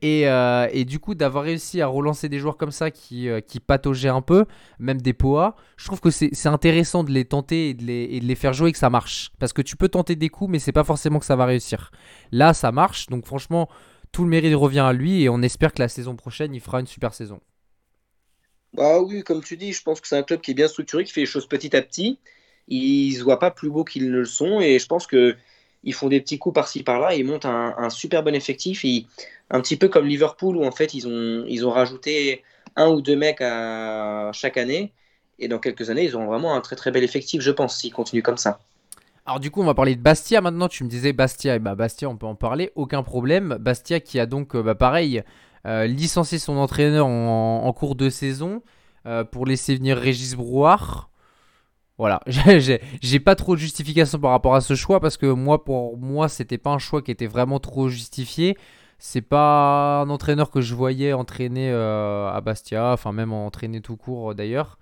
Et, euh, et du coup, d'avoir réussi à relancer des joueurs comme ça qui, euh, pataugeaient un peu, même des POA, je trouve que c'est intéressant de les tenter et de les, et de les, faire jouer et que ça marche. Parce que tu peux tenter des coups, mais c'est pas forcément que ça va réussir. Là, ça marche, donc franchement, tout le mérite revient à lui et on espère que la saison prochaine, il fera une super saison. Bah oui, comme tu dis, je pense que c'est un club qui est bien structuré, qui fait les choses petit à petit. Ils ne voient pas plus beaux qu'ils ne le sont et je pense que ils font des petits coups par-ci par-là, ils montent un, super bon effectif, un petit peu comme Liverpool où en fait ils ont, ils ont rajouté un ou deux mecs à chaque année et dans quelques années ils auront vraiment un très très bel effectif, je pense, s'ils continuent comme ça. Alors du coup on va parler de Bastia maintenant, tu me disais Bastia, et bah Bastia on peut en parler, aucun problème. Bastia qui a donc euh, bah, pareil licencier son entraîneur en, cours de saison euh, pour laisser venir Régis Brouard. Voilà, j'ai pas trop de justification par rapport à ce choix parce que moi, pour moi, c'était pas un choix qui était vraiment trop justifié. c'est pas un entraîneur que je voyais entraîner à Bastia, enfin même entraîner tout court d'ailleurs.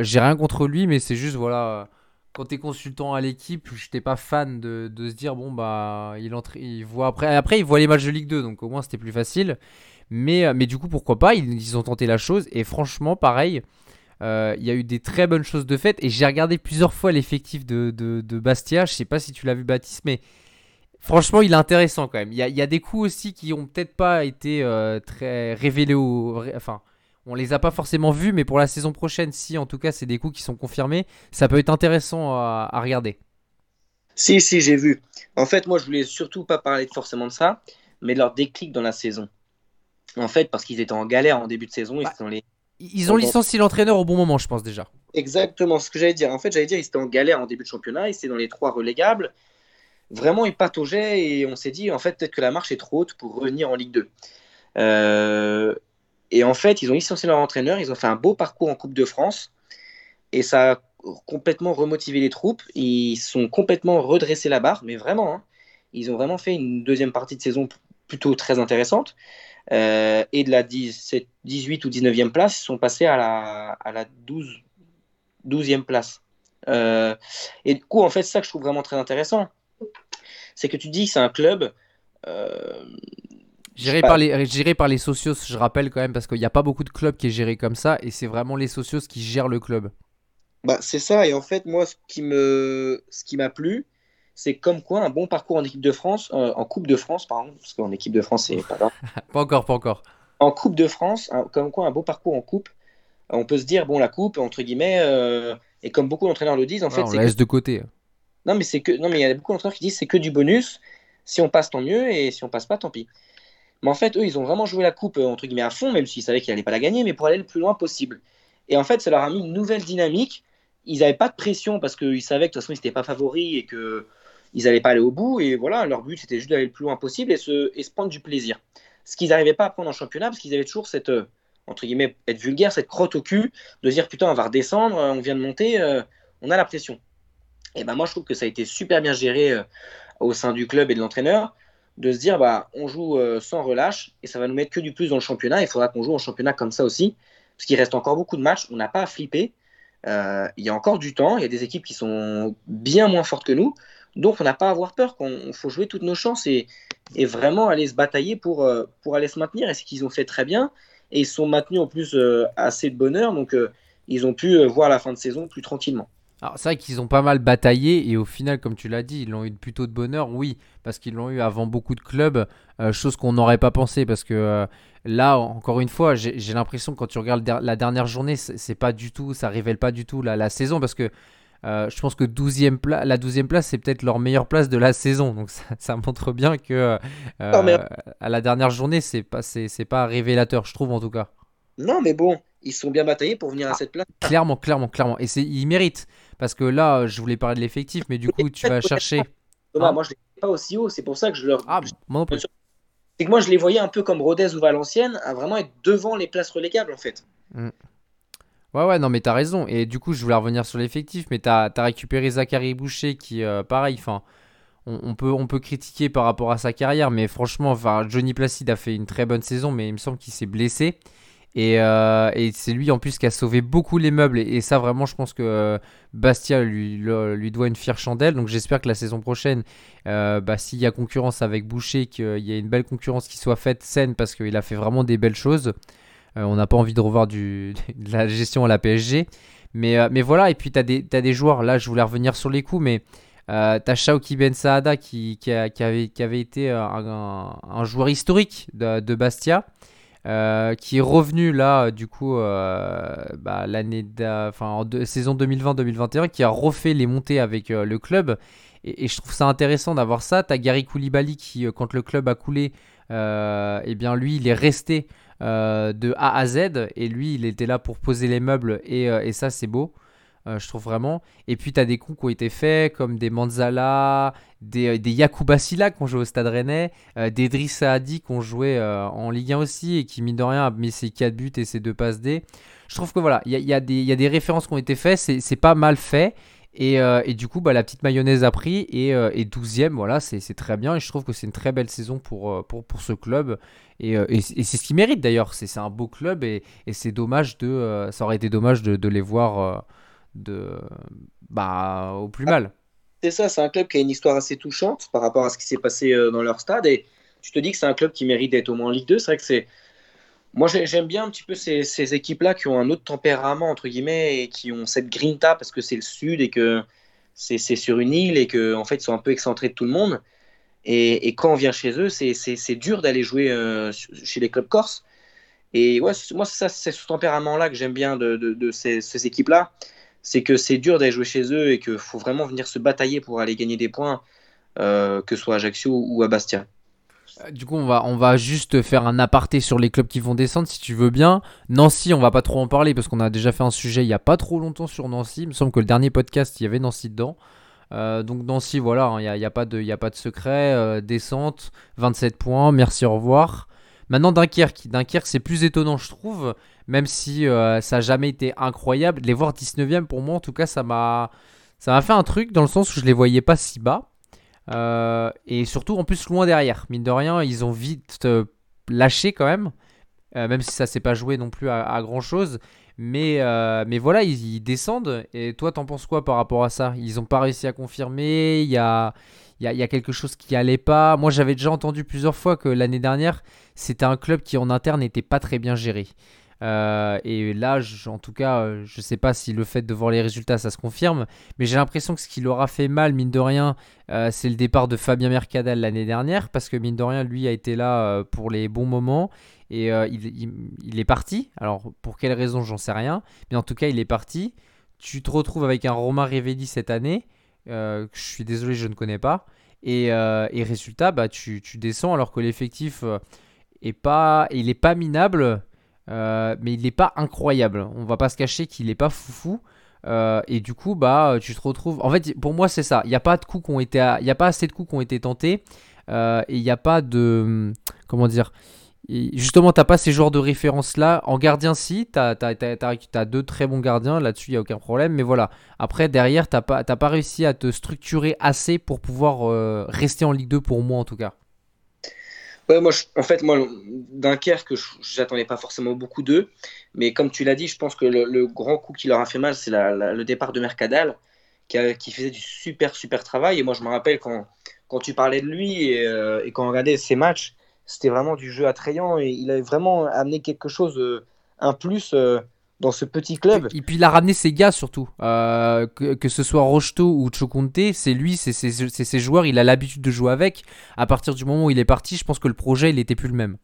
J'ai rien contre lui, mais c'est juste voilà quand tu es consultant à l'équipe, je n'étais pas fan de, se dire bon bah il il voit après après il voit les matchs de Ligue 2 donc au moins c'était plus facile. Mais, mais du coup pourquoi pas ils, ont tenté la chose et franchement pareil euh, il y a eu des très bonnes choses de fait et j'ai regardé plusieurs fois l'effectif de, de, Bastia. Je sais pas si tu l'as vu Baptiste mais franchement il est intéressant quand même. Il y a, des coups aussi qui ont peut-être pas été euh, très révélés au enfin on les a pas forcément vus, mais pour la saison prochaine, si en tout cas c'est des coups qui sont confirmés, ça peut être intéressant à, regarder. Si, si, j'ai vu. En fait, moi, je voulais surtout pas parler forcément de ça, mais de leur déclic dans la saison. En fait, parce qu'ils étaient en galère en début de saison. Ils, bah, les... ils ont licencié l'entraîneur au bon moment, je pense déjà. Exactement, ce que j'allais dire. En fait, j'allais dire, ils étaient en galère en début de championnat, ils étaient dans les trois relégables. Vraiment, ils pataugeaient et on s'est dit, en fait, peut-être que la marche est trop haute pour revenir en Ligue 2. Euh, et en fait, ils ont licencié leur entraîneur, ils ont fait un beau parcours en Coupe de France. Et ça a complètement remotivé les troupes. Ils sont complètement redressés la barre, mais vraiment. Hein. ils ont vraiment fait une deuxième partie de saison plutôt très intéressante. Euh, et de la 18 ou 19e place, ils sont passés à la, à la 12, 12e place. Euh, et du coup, en fait, c'est ça que je trouve vraiment très intéressant. C'est que tu dis que c'est un club euh, Géré par, les, géré par les socios, je rappelle quand même, parce qu'il n'y a pas beaucoup de clubs qui est géré comme ça, et c'est vraiment les socios qui gèrent le club. Bah, c'est ça, et en fait, moi, ce qui me, ce qui m'a plu, c'est comme quoi un bon parcours en équipe de France, euh, en Coupe de France, pardon, parce qu'en équipe de France, c'est pas pas encore, pas encore. En Coupe de France, comme quoi un beau parcours en Coupe, on peut se dire, bon, la Coupe, entre guillemets, euh, et comme beaucoup d'entraîneurs le disent, en fait. On laisse de côté. Non, mais c'est que, non, mais il y a beaucoup d'entraîneurs qui disent c'est que du bonus. Si on passe, tant mieux, et si on passe pas, tant pis. Mais en fait, eux, ils ont vraiment joué la coupe euh, entre guillemets à fond, même s'ils savaient qu'ils n'allaient pas la gagner, mais pour aller le plus loin possible. Et en fait, ça leur a mis une nouvelle dynamique. Ils n'avaient pas de pression parce qu'ils savaient que de toute façon, ils n'étaient pas favoris et qu'ils n'allaient pas aller au bout. Et voilà, leur but, c'était juste d'aller le plus loin possible et se, et prendre du plaisir. Ce qu'ils n'arrivaient pas à prendre en championnat parce qu'ils avaient toujours cette, euh, entre guillemets, être vulgaire, cette crotte au cul de dire putain, on va redescendre, on vient de monter, euh, on a la pression. Et ben moi, je trouve que ça a été super bien géré au sein du club et de l'entraîneur de se dire bah, on joue euh, sans relâche et ça va nous mettre que du plus dans le championnat. Il faudra qu'on joue en championnat comme ça aussi, parce qu'il reste encore beaucoup de matchs. On n'a pas à flipper. Euh, il y a encore du temps. Il y a des équipes qui sont bien moins fortes que nous. Donc on n'a pas à avoir peur. Il faut jouer toutes nos chances et, vraiment aller se batailler pour, euh, pour aller se maintenir. Et ce qu'ils ont fait très bien. Et ils sont maintenus en plus assez de bonheur. Donc ils ont pu voir la fin de saison plus tranquillement. Alors c'est vrai qu'ils ont pas mal bataillé et au final, comme tu l'as dit, ils l'ont eu plutôt de bonheur, oui, parce qu'ils l'ont eu avant beaucoup de clubs, euh, chose qu'on n'aurait pas pensé, parce que euh, là, encore une fois, j'ai l'impression quand tu regardes la dernière journée, c'est pas du tout, ça révèle pas du tout la, saison, parce que euh, je pense que 12 la 12e place, c'est peut-être leur meilleure place de la saison, donc ça, montre bien que à la dernière journée, c'est pas, c'est pas révélateur, je trouve en tout cas. Non, mais bon, ils sont bien bataillés pour venir à ah, cette place. Clairement, clairement, clairement. Et ils méritent. Parce que là, je voulais parler de l'effectif, mais du coup, tu vas chercher. Thomas, hein moi, je ne les pas aussi haut. C'est pour ça que je leur. Ah, moi C'est que moi, je les voyais un peu comme Rodez ou Valenciennes, à vraiment être devant les places relégables, en fait. Mm. Ouais, ouais, non, mais t'as raison. Et du coup, je voulais revenir sur l'effectif, mais t'as as récupéré Zachary Boucher qui, euh, pareil, enfin. On, peut, on peut critiquer par rapport à sa carrière, mais franchement, Johnny Placide a fait une très bonne saison, mais il me semble qu'il s'est blessé. Euh, et, c'est lui en plus qui a sauvé beaucoup les meubles. Et, ça, vraiment, je pense que euh, Bastia lui, doit une fière chandelle. Donc j'espère que la saison prochaine, euh, bah, s'il y a concurrence avec Boucher, qu'il y ait une belle concurrence qui soit faite saine parce qu'il a fait vraiment des belles choses. On n'a pas envie de revoir du, de la gestion à la PSG. Mais, mais voilà, et puis tu as, des joueurs, là je voulais revenir sur les coups, mais euh, t'as Shaoki Ben Saada qui, qui, avait, qui, avait, été un, un, joueur historique de, Bastia. Euh, qui est revenu là, du coup, euh, bah, l'année, en saison 2020-2021, qui a refait les montées avec euh, le club. Et, je trouve ça intéressant d'avoir ça. T'as Gary Koulibaly qui, quand le club a coulé, eh bien lui, il est resté de A à Z. Et lui, il était là pour poser les meubles. Et, et ça, c'est beau. Euh, je trouve vraiment. Et puis, tu as des coups qui ont été faits, comme des Manzala, des, euh, des Yacouba Silla qui ont joué au Stade Rennais, euh, des Driss Saadi qui ont joué en Ligue 1 aussi et qui, mine de rien, a mis ses 4 buts et ses 2 passes D. Je trouve que voilà, il y a, y, y a, des références qui ont été faites, c'est pas mal fait. Et, euh, et, du coup, bah, la petite mayonnaise a pris et, et 12e, voilà, c'est très bien. Et je trouve que c'est une très belle saison pour, pour, pour ce club. Et, et c'est ce qu'il mérite d'ailleurs. C'est un beau club et, c'est dommage de. ça aurait été dommage de, de les voir de, bah, au plus mal. C'est ça, c'est un club qui a une histoire assez touchante par rapport à ce qui s'est passé dans leur stade. Et tu te dis que c'est un club qui mérite d'être au moins en Ligue 2. C'est vrai que c'est moi, j'aime bien un petit peu ces, équipes-là qui ont un autre tempérament, entre guillemets, et qui ont cette grinta parce que c'est le sud et que c'est sur une île et qu'en en fait, ils sont un peu excentrés de tout le monde. Et, quand on vient chez eux, c'est dur d'aller jouer euh, chez les clubs corses. Et ouais, moi, c'est ce tempérament-là que j'aime bien de, ces, équipes-là. C'est que c'est dur d'aller jouer chez eux et qu'il faut vraiment venir se batailler pour aller gagner des points, euh, que ce soit à Ajaccio ou à Bastia. Euh, du coup, on va, juste faire un aparté sur les clubs qui vont descendre, si tu veux bien. Nancy, on va pas trop en parler parce qu'on a déjà fait un sujet il y a pas trop longtemps sur Nancy. Il me semble que le dernier podcast, il y avait Nancy dedans. Euh, donc Nancy, voilà, hein, il n'y a, a, pas de, a pas de secret. Euh, descente, 27 points, merci, au revoir. Maintenant, Dunkerque. Dunkerque, c'est plus étonnant, je trouve. Même si ça n'a jamais été incroyable. Les voir 19ème, pour moi, en tout cas, ça m'a fait un truc dans le sens où je les voyais pas si bas. Euh, et surtout, en plus, loin derrière. Mine de rien, ils ont vite euh, lâché quand même. Euh, même si ça s'est pas joué non plus à, grand chose. Mais, mais voilà, ils, descendent. Et toi, t'en penses quoi par rapport à ça? Ils ont pas réussi à confirmer? Il y a, il y, a, quelque chose qui allait pas? Moi, j'avais déjà entendu plusieurs fois que l'année dernière, c'était un club qui en interne n'était pas très bien géré. Euh, et là, en tout cas, euh, je ne sais pas si le fait de voir les résultats, ça se confirme, mais j'ai l'impression que ce qui leur a fait mal, mine de rien, euh, c'est le départ de Fabien Mercadal l'année dernière, parce que mine de rien, lui a été là pour les bons moments, et il, est parti. Alors, pour quelle raison, j'en sais rien, mais en tout cas, il est parti. Tu te retrouves avec un Romain Rivelli cette année, je suis désolé, je ne connais pas, et, résultat, bah, tu, descends alors que l'effectif est pas, il est pas minable. Euh, mais il n'est pas incroyable. On va pas se cacher qu'il n'est pas foufou. Euh, et du coup, bah, tu te retrouves. En fait, pour moi, c'est ça. Il n'y a pas de coups qui ont été, il y a pas assez de coups qui ont été tentés. Euh, et il n'y a pas de, comment dire. justement, t'as pas ces joueurs de référence là. En gardien, si, tu as, deux très bons gardiens. Là-dessus, il n'y a aucun problème. Mais voilà. Après, derrière, t'as pas, pas réussi à te structurer assez pour pouvoir rester en Ligue 2 pour moi en tout cas. Ouais, moi, en fait, moi, Dunkerque, j'attendais pas forcément beaucoup d'eux. Mais comme tu l'as dit, je pense que le, grand coup qui leur a fait mal, c'est le départ de Mercadal, qui, faisait du super, super travail. Et moi, je me rappelle quand, quand tu parlais de lui et, euh, quand on regardait ses matchs, c'était vraiment du jeu attrayant. Et il avait vraiment amené quelque chose, euh, un plus. Euh, dans ce petit club. Et puis il a ramené ses gars surtout. Euh, que, ce soit Rocheto ou Choconte, c'est lui, c'est ses joueurs, il a l'habitude de jouer avec. À partir du moment où il est parti, je pense que le projet, il n'était plus le même.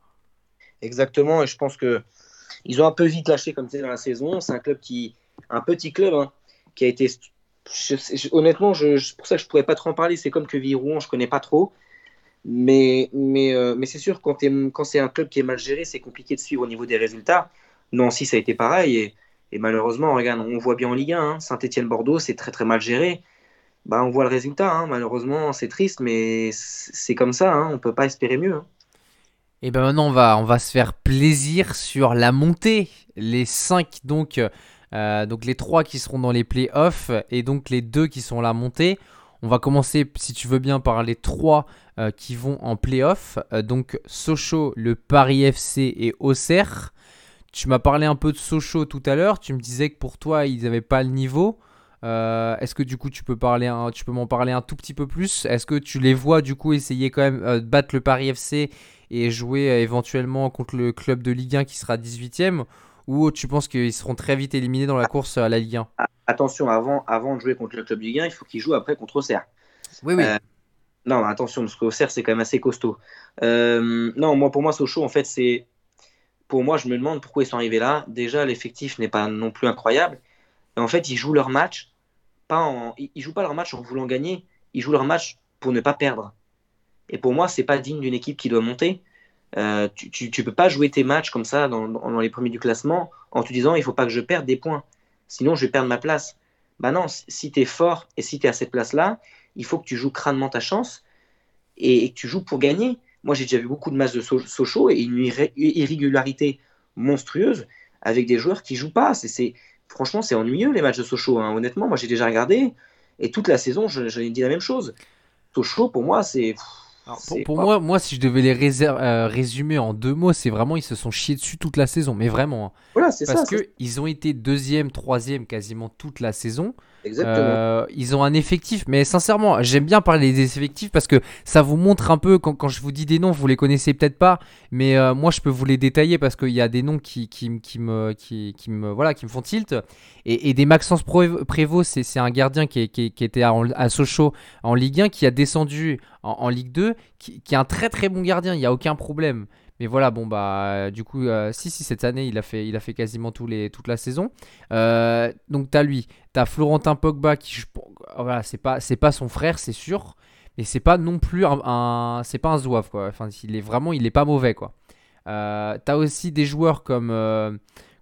Exactement, et je pense que ils ont un peu vite lâché comme c'est dans la saison. C'est un club qui, un petit club, hein, qui a été. honnêtement, je, pour ça que je pourrais pas trop en parler. C'est comme que Viron, je connais pas trop. Mais, mais, euh, mais c'est sûr, quand, quand c'est un club qui est mal géré, c'est compliqué de suivre au niveau des résultats. Nancy, ça a été pareil. Et, malheureusement, regarde, on voit bien en Ligue 1, hein, Saint-Etienne-Bordeaux, c'est très très mal géré. Bah, on voit le résultat. Hein. Malheureusement, c'est triste, mais c'est comme ça. Hein. On ne peut pas espérer mieux. Et ben maintenant, on va, on va se faire plaisir sur la montée. Les 5, donc, euh, donc les 3 qui seront dans les playoffs et donc les 2 qui sont à la montée. On va commencer, si tu veux bien, par les 3 euh, qui vont en playoff. Euh, donc Sochaux, le Paris FC et Auxerre. Tu m'as parlé un peu de Sochaux tout à l'heure. Tu me disais que pour toi, ils n'avaient pas le niveau. Euh, est-ce que du coup, tu peux parler, tu peux m'en parler un tout petit peu plus? Est-ce que tu les vois du coup essayer quand même euh, de battre le Paris FC et jouer euh, éventuellement contre le club de Ligue 1 qui sera 18ème ou tu penses qu'ils seront très vite éliminés dans la course à la Ligue 1 Attention, avant, avant de jouer contre le club de Ligue 1, il faut qu'ils jouent après contre Auxerre. Oui, oui. non, attention, parce qu'Auxerre, c'est quand même assez costaud. non, moi, pour moi, Sochaux, en fait, c'est pour moi, je me demande pourquoi ils sont arrivés là. Déjà, l'effectif n'est pas non plus incroyable. Et en fait, ils jouent leur match, pas en, ils jouent pas leur match en voulant gagner, ils jouent leur match pour ne pas perdre. Et pour moi, c'est pas digne d'une équipe qui doit monter. Euh, tu, ne peux pas jouer tes matchs comme ça dans, les premiers du classement en te disant il faut pas que je perde des points, sinon je vais perdre ma place. Bah non, si tu es fort et si tu es à cette place-là, il faut que tu joues crânement ta chance et, et que tu joues pour gagner. Moi, j'ai déjà vu beaucoup de matchs de Sochaux et une irrégularité monstrueuse avec des joueurs qui jouent pas. C'est, franchement, c'est ennuyeux les matchs de Sochaux. Hein. Honnêtement, moi, j'ai déjà regardé. Et toute la saison, j'avais dit la même chose. Sochaux, pour moi, c'est. Pour, moi, moi, si je devais les euh, résumer en deux mots, c'est vraiment ils se sont chiés dessus toute la saison, mais vraiment. Hein. Voilà, c'est ça. Parce qu'ils ont été deuxième, troisième quasiment toute la saison. Euh, ils ont un effectif, mais sincèrement, j'aime bien parler des effectifs parce que ça vous montre un peu, quand, je vous dis des noms, vous les connaissez peut-être pas, mais euh, moi je peux vous les détailler parce qu'il y a des noms qui, me, voilà, qui me font tilt. Et, des Maxence Prévost, c'est un gardien qui, était à, Sochaux en Ligue 1, qui a descendu en, en Ligue 2, qui, qui, est un très très bon gardien, il n'y a aucun problème. Mais voilà, bon bah du coup, euh, si si cette année il a fait, il a fait quasiment tous les, toute la saison. Euh, donc t'as lui, t'as Florentin Pogba qui, voilà, c'est pas c'est pas son frère, c'est sûr, mais c'est pas non plus un, c'est pas un zouave quoi. Enfin, il est vraiment, il est pas mauvais quoi. Euh, t'as aussi des joueurs comme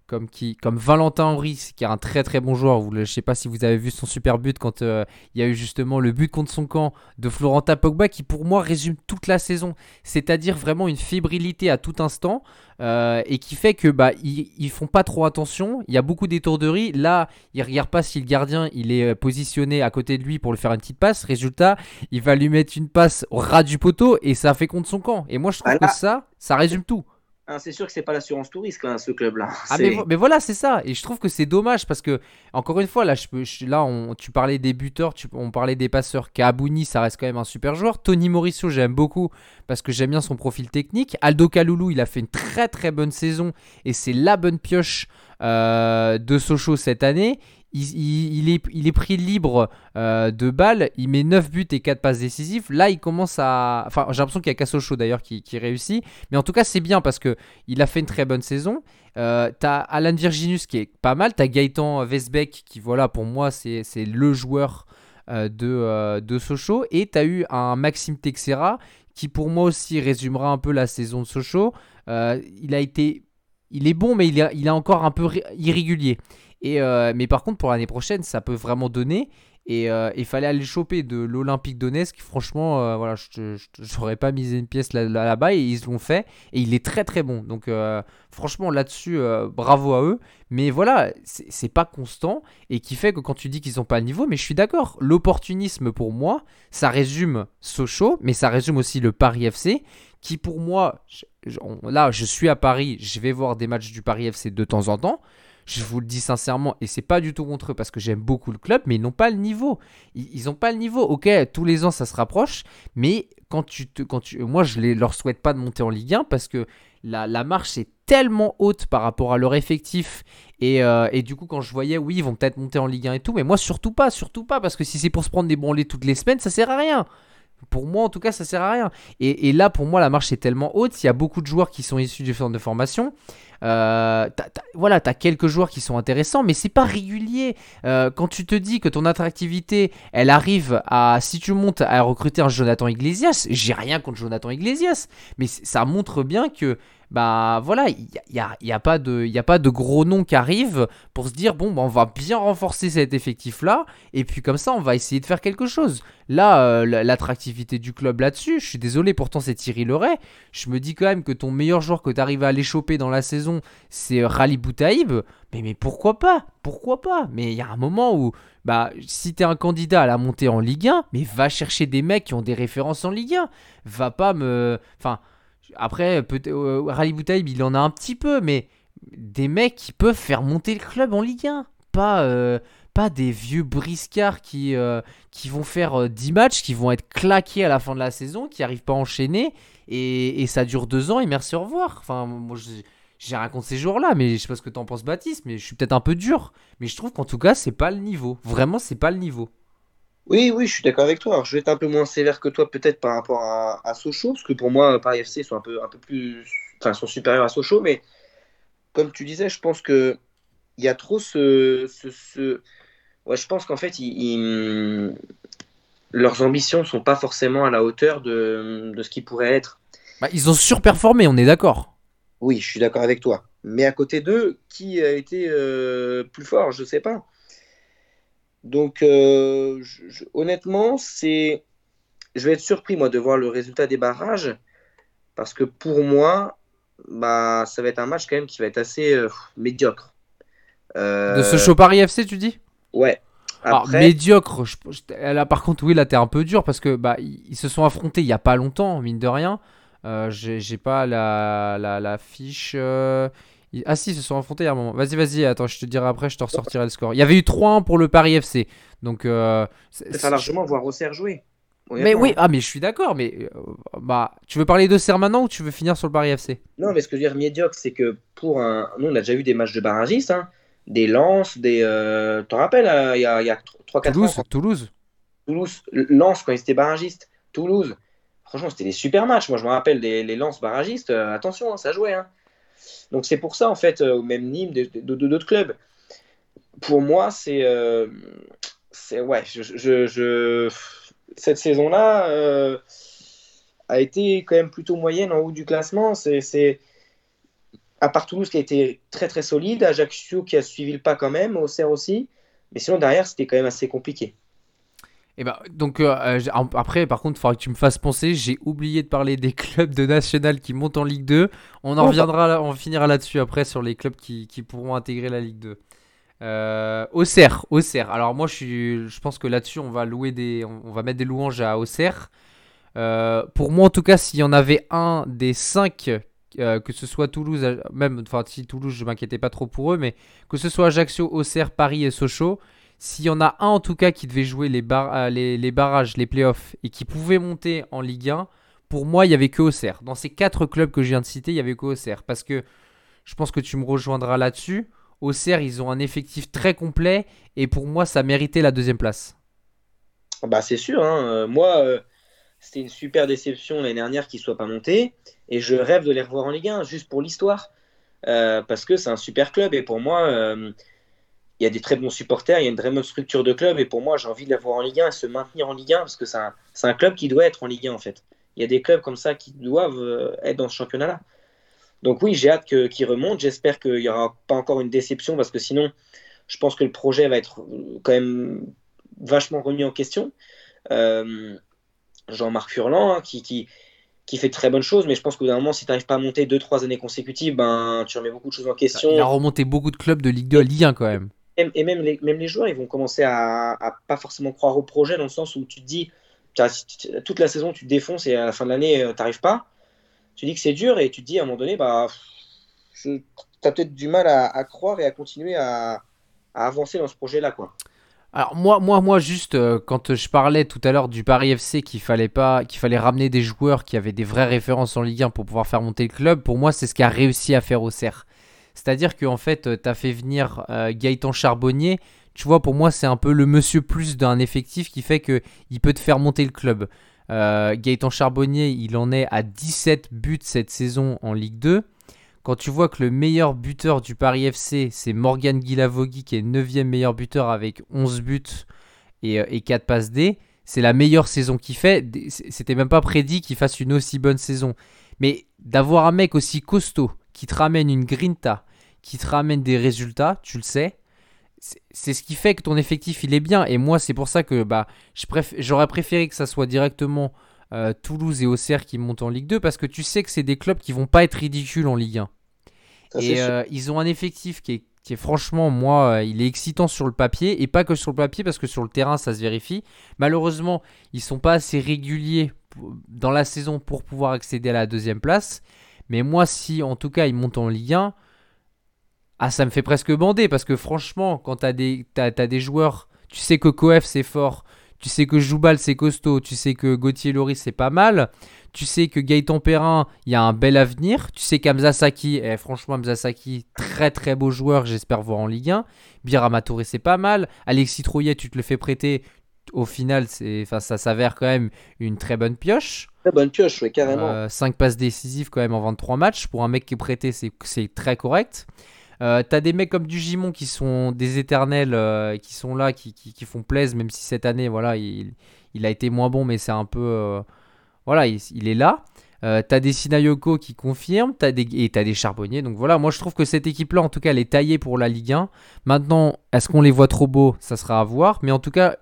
comme, qui, comme Valentin Henry, qui est un très très bon joueur. Vous, je ne sais pas si vous avez vu son super but quand euh, il y a eu justement le but contre son camp de Florentin Pogba, qui pour moi résume toute la saison. C'est-à-dire vraiment une fébrilité à tout instant euh, et qui fait que bah ils, font pas trop attention. Il y a beaucoup d'étourderies. Là, il regarde pas si le gardien il est euh, positionné à côté de lui pour lui faire une petite passe. Résultat, il va lui mettre une passe au ras du poteau et ça fait contre son camp. Et moi je trouve que ça, ça résume tout. Hein, c'est sûr que c'est pas l'assurance touriste hein, ce club-là. Ah mais, voilà, c'est ça. Et je trouve que c'est dommage parce que encore une fois, là, je peux, là, on, tu parlais des buteurs, tu, on parlait des passeurs. Kabouni, ça reste quand même un super joueur. Tony Morisseau, j'aime beaucoup parce que j'aime bien son profil technique. Aldo Kaloulou, il a fait une très très bonne saison et c'est la bonne pioche euh, de Sochaux cette année il, est, pris libre euh, de balles, il met 9 buts et 4 passes décisives. Là, il commence à. Enfin, j'ai l'impression qu'il y a Cassocho d'ailleurs qui, qui, réussit. Mais en tout cas, c'est bien parce que il a fait une très bonne saison. Euh, t'as Alan Virginus qui est pas mal. T'as Gaëtan Vesbeck qui, voilà, pour moi, c'est le joueur euh, de, de Sochaux. Et t'as eu un Maxime Texera qui, pour moi aussi, résumera un peu la saison de Sochaux. il a été. Il est bon, mais il, il est encore un peu irrégulier. Et, euh, mais par contre, pour l'année prochaine, ça peut vraiment donner. Et euh, il fallait aller choper de l'Olympique Donetsk. Franchement, euh, voilà, je n'aurais pas misé une pièce là-bas et ils l'ont fait. Et il est très très bon. Donc, franchement, là-dessus, bravo à eux. Mais voilà, c'est pas constant et qui fait que quand tu dis qu'ils n'ont pas le niveau, mais je suis d'accord. L'opportunisme pour moi, ça résume Sochaux, mais ça résume aussi le Paris FC. Qui pour moi, là, je suis à Paris, je vais voir des matchs du Paris FC de temps en temps. Je vous le dis sincèrement, et c'est pas du tout contre eux parce que j'aime beaucoup le club, mais ils n'ont pas le niveau. Ils n'ont pas le niveau. Ok, tous les ans ça se rapproche, mais quand tu te, quand moi je ne leur souhaite pas de monter en Ligue 1 parce que la, marche est tellement haute par rapport à leur effectif. Et, euh, et, du coup, quand je voyais, oui, ils vont peut-être monter en Ligue 1 et tout, mais moi surtout pas, surtout pas, parce que si c'est pour se prendre des branlées toutes les semaines, ça sert à rien. Pour moi, en tout cas, ça sert à rien. Et, et là, pour moi, la marche est tellement haute. Il y a beaucoup de joueurs qui sont issus du centre de formation. Euh, voilà, tu as quelques joueurs qui sont intéressants, mais c'est pas régulier. Euh, quand tu te dis que ton attractivité, elle arrive à. Si tu montes à recruter un Jonathan Iglesias, j'ai rien contre Jonathan Iglesias, mais ça montre bien que bah voilà, il n'y a, y a, pas de, y a pas de gros noms qui arrivent pour se dire bon, bah, on va bien renforcer cet effectif-là, et puis comme ça, on va essayer de faire quelque chose. Là, euh, l'attractivité du club là-dessus, je suis désolé, pourtant c'est Thierry Leray. Je me dis quand même que ton meilleur joueur que tu arrives à aller choper dans la saison, c'est Rally Boutaïb. Mais, mais pourquoi pas? Pourquoi pas? Mais il y a un moment où, bah, si tu es un candidat à la montée en Ligue 1, mais va chercher des mecs qui ont des références en Ligue 1. Va pas me. Enfin. Après, peut euh, Rally Boutaïb, il en a un petit peu, mais des mecs qui peuvent faire monter le club en Ligue 1. Pas, euh, pas des vieux briscards qui, euh, vont faire 10 matchs, qui vont être claqués à la fin de la saison, qui n'arrivent pas à enchaîner, et, ça dure 2 ans, et merci, au revoir. Enfin, moi, j'ai ces jours-là, mais je sais pas ce que t'en penses, Baptiste, mais je suis peut-être un peu dur. Mais je trouve qu'en tout cas, c'est pas le niveau. Vraiment, c'est pas le niveau. Oui, oui, je suis d'accord avec toi. Alors, je vais être un peu moins sévère que toi, peut-être par rapport à, à, Sochaux, parce que pour moi, Paris FC sont un peu, un peu plus, enfin, sont supérieurs à Sochaux, mais comme tu disais, je pense que il y a trop ce, ce, ouais, je pense qu'en fait, ils, leurs ambitions sont pas forcément à la hauteur de, de ce qu'ils pourraient être. Bah, ils ont surperformé, on est d'accord. Oui, je suis d'accord avec toi. Mais à côté d'eux, qui a été euh, plus fort? Je sais pas. Donc, euh, honnêtement, c'est, je vais être surpris moi de voir le résultat des barrages parce que pour moi, bah, ça va être un match quand même qui va être assez euh, médiocre. Euh, de ce show Paris FC, tu dis? Ouais. Alors, Après, médiocre, je- là par contre, oui, là t'es un peu dur parce que bah, ils, se sont affrontés il y a pas longtemps, mine de rien. J'ai j'ai pas la, la, la fiche. Ils- Ah si, ils se sont affrontés il y a un moment. Vas-y, vas-y, attends, je te dirai après, je te ressortirai le score. Il y avait eu 3-1 pour le Paris FC. Donc, euh, ça largement voir Auxerre jouer. Mais oui, ah, mais je suis d'accord, mais euh, bah, tu veux parler d'Auxerre maintenant ou tu veux finir sur le Paris FC Non, mais ce que je veux dire médiocre, c'est que pour un. Nous, on a déjà eu des matchs de barragistes, hein, des lances, des. Euh... T'en rappelles, euh, il y a, il y a 3-4 ans, Toulouse, quand Toulouse. Toulouse, Lens, quand ils étaient barragistes, Toulouse, franchement, c'était des super matchs. Moi, je me rappelle des les Lens barragistes, euh, attention, hein, ça jouait. hein. Donc, c'est pour ça, en fait, euh, même Nîmes, d'autres clubs. Pour moi, c'est. euh, ouais, je, je- cette saison-là euh, a été quand même plutôt moyenne en haut du classement. C'est- À part Toulouse qui a été très très solide, Ajaccio qui a suivi le pas quand même, Auxerre aussi. Mais sinon, derrière, c'était quand même assez compliqué. Et bah, donc euh, euh, après, par contre, il faudra que tu me fasses penser. J'ai oublié de parler des clubs de national qui montent en Ligue 2. On en reviendra, on finira là-dessus après sur les clubs qui, qui pourront intégrer la Ligue 2. Euh, Auxerre, Auxerre. Alors moi, je suis, je pense que là-dessus, on va louer des, on va mettre des louanges à Auxerre. Euh, pour moi, en tout cas, s'il y en avait un des cinq, euh, que ce soit Toulouse, même, enfin, si Toulouse, je m'inquiétais pas trop pour eux, mais que ce soit Ajaccio, Auxerre, Paris et Sochaux, s'il y en a un en tout cas qui devait jouer les, euh, barrages, les playoffs et qui pouvait monter en Ligue 1, pour moi, il y avait que Auxerre. Dans ces quatre clubs que je viens de citer, il y avait que Auxerre. Parce que je pense que tu me rejoindras là-dessus. Auxerre, ils ont un effectif très complet et pour moi, ça méritait la deuxième place. Bah, c'est sûr, hein. Euh, Moi, euh, c'était une super déception l'année dernière qu'ils ne soient pas montés. Et je rêve de les revoir en Ligue 1, juste pour l'histoire. Parce que c'est un super club. Et pour moi, il y a des très bons supporters, il y a une très bonne structure de club. Et pour moi, j'ai envie de les voir en Ligue 1 et se maintenir en Ligue 1. Parce que c'est un, club qui doit être en Ligue 1, en fait. Il y a des clubs comme ça qui doivent euh, être dans ce championnat-là. Donc oui, j'ai hâte que- qu'ils remontent. J'espère qu'il n'y aura pas encore une déception. Parce que sinon, je pense que le projet va être euh, quand même vachement remis en question. Euh, Jean-Marc Furlan, hein, qui, qui, qui fait de très bonnes choses, mais je pense qu'au bout d'un moment, si tu n'arrives pas à monter 2-3 années consécutives, ben, tu remets beaucoup de choses en question. Il a remonté beaucoup de clubs de Ligue 2 à Ligue 1 quand même. Et, même, les, joueurs, ils vont commencer à, pas forcément croire au projet, dans le sens où tu te dis, toute la saison, tu te défonces et à la fin de l'année, tu n'arrives pas. Tu dis que c'est dur et tu te dis à un moment donné, bah, tu as peut-être du mal à, croire et à continuer à, avancer dans ce projet-là. quoi. Alors moi, moi, moi, juste euh, quand je parlais tout à l'heure du Paris FC qu'il fallait pas, qu'il fallait ramener des joueurs qui avaient des vraies références en Ligue 1 pour pouvoir faire monter le club. Pour moi, c'est ce qu'a réussi à faire Auxerre. C'est-à-dire qu'en fait, tu as fait venir euh, Gaëtan Charbonnier. Tu vois, pour moi, c'est un peu le monsieur plus d'un effectif qui fait que il peut te faire monter le club. Euh, Gaëtan Charbonnier, il en est à 17 buts cette saison en Ligue 2. Quand tu vois que le meilleur buteur du Paris FC, c'est Morgan Guilavogui, qui est 9e meilleur buteur avec 11 buts et, euh, et 4 passes D, c'est la meilleure saison qu'il fait. C'était même pas prédit qu'il fasse une aussi bonne saison. Mais d'avoir un mec aussi costaud, qui te ramène une grinta, qui te ramène des résultats, tu le sais, c'est- ce qui fait que ton effectif il est bien. Et moi, c'est pour ça que bah, j'aurais préféré que ça soit directement euh, Toulouse et Auxerre qui montent en Ligue 2 parce que tu sais que c'est des clubs qui vont pas être ridicules en Ligue 1. Ça, c'est Et euh, ils ont un effectif qui est, qui est franchement, moi, euh, il est excitant sur le papier et pas que sur le papier parce que sur le terrain ça se vérifie. Malheureusement, ils sont pas assez réguliers dans la saison pour pouvoir accéder à la deuxième place. Mais moi, si en tout cas ils montent en Ligue 1, ah, ça me fait presque bander parce que franchement, quand tu as, as, des joueurs, tu sais que Koef c'est fort, tu sais que Joubal c'est costaud, tu sais que Gauthier Loris c'est pas mal, tu sais que Gaëtan Perrin, il y a un bel avenir, tu sais qu'Amza Saki, eh, franchement Amza Saki, très très beau joueur, j'espère voir en Ligue 1, Birama Touré c'est pas mal, Alexis Trouillet tu te le fais prêter, au final enfin, ça s'avère quand même une très bonne pioche. Très bonne pioche, ouais, carrément. 5 passes décisives quand même en 23 matchs. Pour un mec qui est prêté, c'est très correct. Euh, T'as des mecs comme du Gimon qui sont des éternels, euh, qui sont là, qui, font plaisir, même si cette année, voilà, il, a été moins bon, mais c'est un peu. euh, voilà, il, est là. T'as des Sinayoko qui confirment, et t'as des Charbonniers. Donc voilà, moi je trouve que cette équipe-là, en tout cas, elle est taillée pour la Ligue 1. Maintenant, est-ce qu'on les voit trop beaux? Ça sera à voir. Mais en tout cas,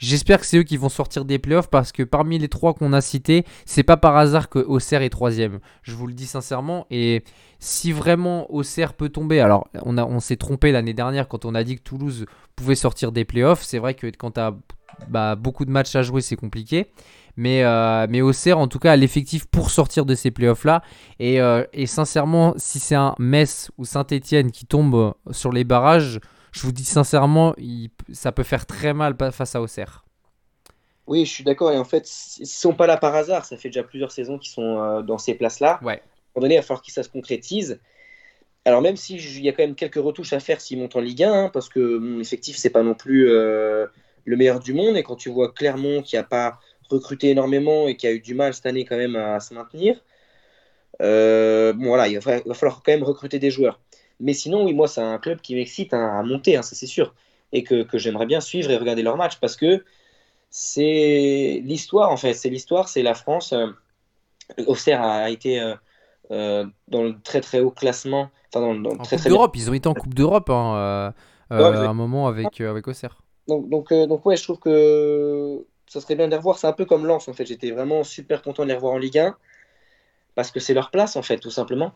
J'espère que c'est eux qui vont sortir des playoffs parce que parmi les trois qu'on a cités, c'est pas par hasard que Auxerre est troisième. Je vous le dis sincèrement. Et si vraiment Auxerre peut tomber, alors on, on s'est trompé l'année dernière quand on a dit que Toulouse pouvait sortir des playoffs. C'est vrai que quand tu as bah, beaucoup de matchs à jouer, c'est compliqué. Mais, euh, mais Auxerre, en tout cas, a l'effectif pour sortir de ces playoffs-là. Et, euh, et, sincèrement, si c'est un Metz ou Saint-Etienne qui tombe sur les barrages, je vous dis sincèrement, ça peut faire très mal face à Auxerre. Oui, je suis d'accord. Et en fait, ils ne sont pas là par hasard. Ça fait déjà plusieurs saisons qu'ils sont euh, dans ces places-là. Ouais. À un moment donné, il va falloir que ça se concrétise. Alors, même s'il y a quand même quelques retouches à faire s'ils montent en Ligue 1, hein, parce que mon effectif, c'est pas non plus le meilleur du monde. Et quand tu vois Clermont qui n'a pas recruté énormément et qui a eu du mal cette année quand même à, se maintenir. Euh, bon voilà, il va, falloir quand même recruter des joueurs. Mais sinon, oui, moi, c'est un club qui m'excite à, monter, hein, ça c'est sûr. Et que, j'aimerais bien suivre et regarder leurs matchs parce que c'est l'histoire, en fait. C'est l'histoire, c'est la France. Euh, Auxerre a été euh, dans le très très haut classement. Enfin, dans, dans en très, Coupe d'Europe, ils ont été en Coupe d'Europe hein, à un moment avec, avec Auxerre. Donc, donc, donc, ouais, je trouve que ça serait bien de les revoir. C'est un peu comme Lens, en fait. J'étais vraiment super content de les revoir en Ligue 1 parce que c'est leur place, en fait, tout simplement.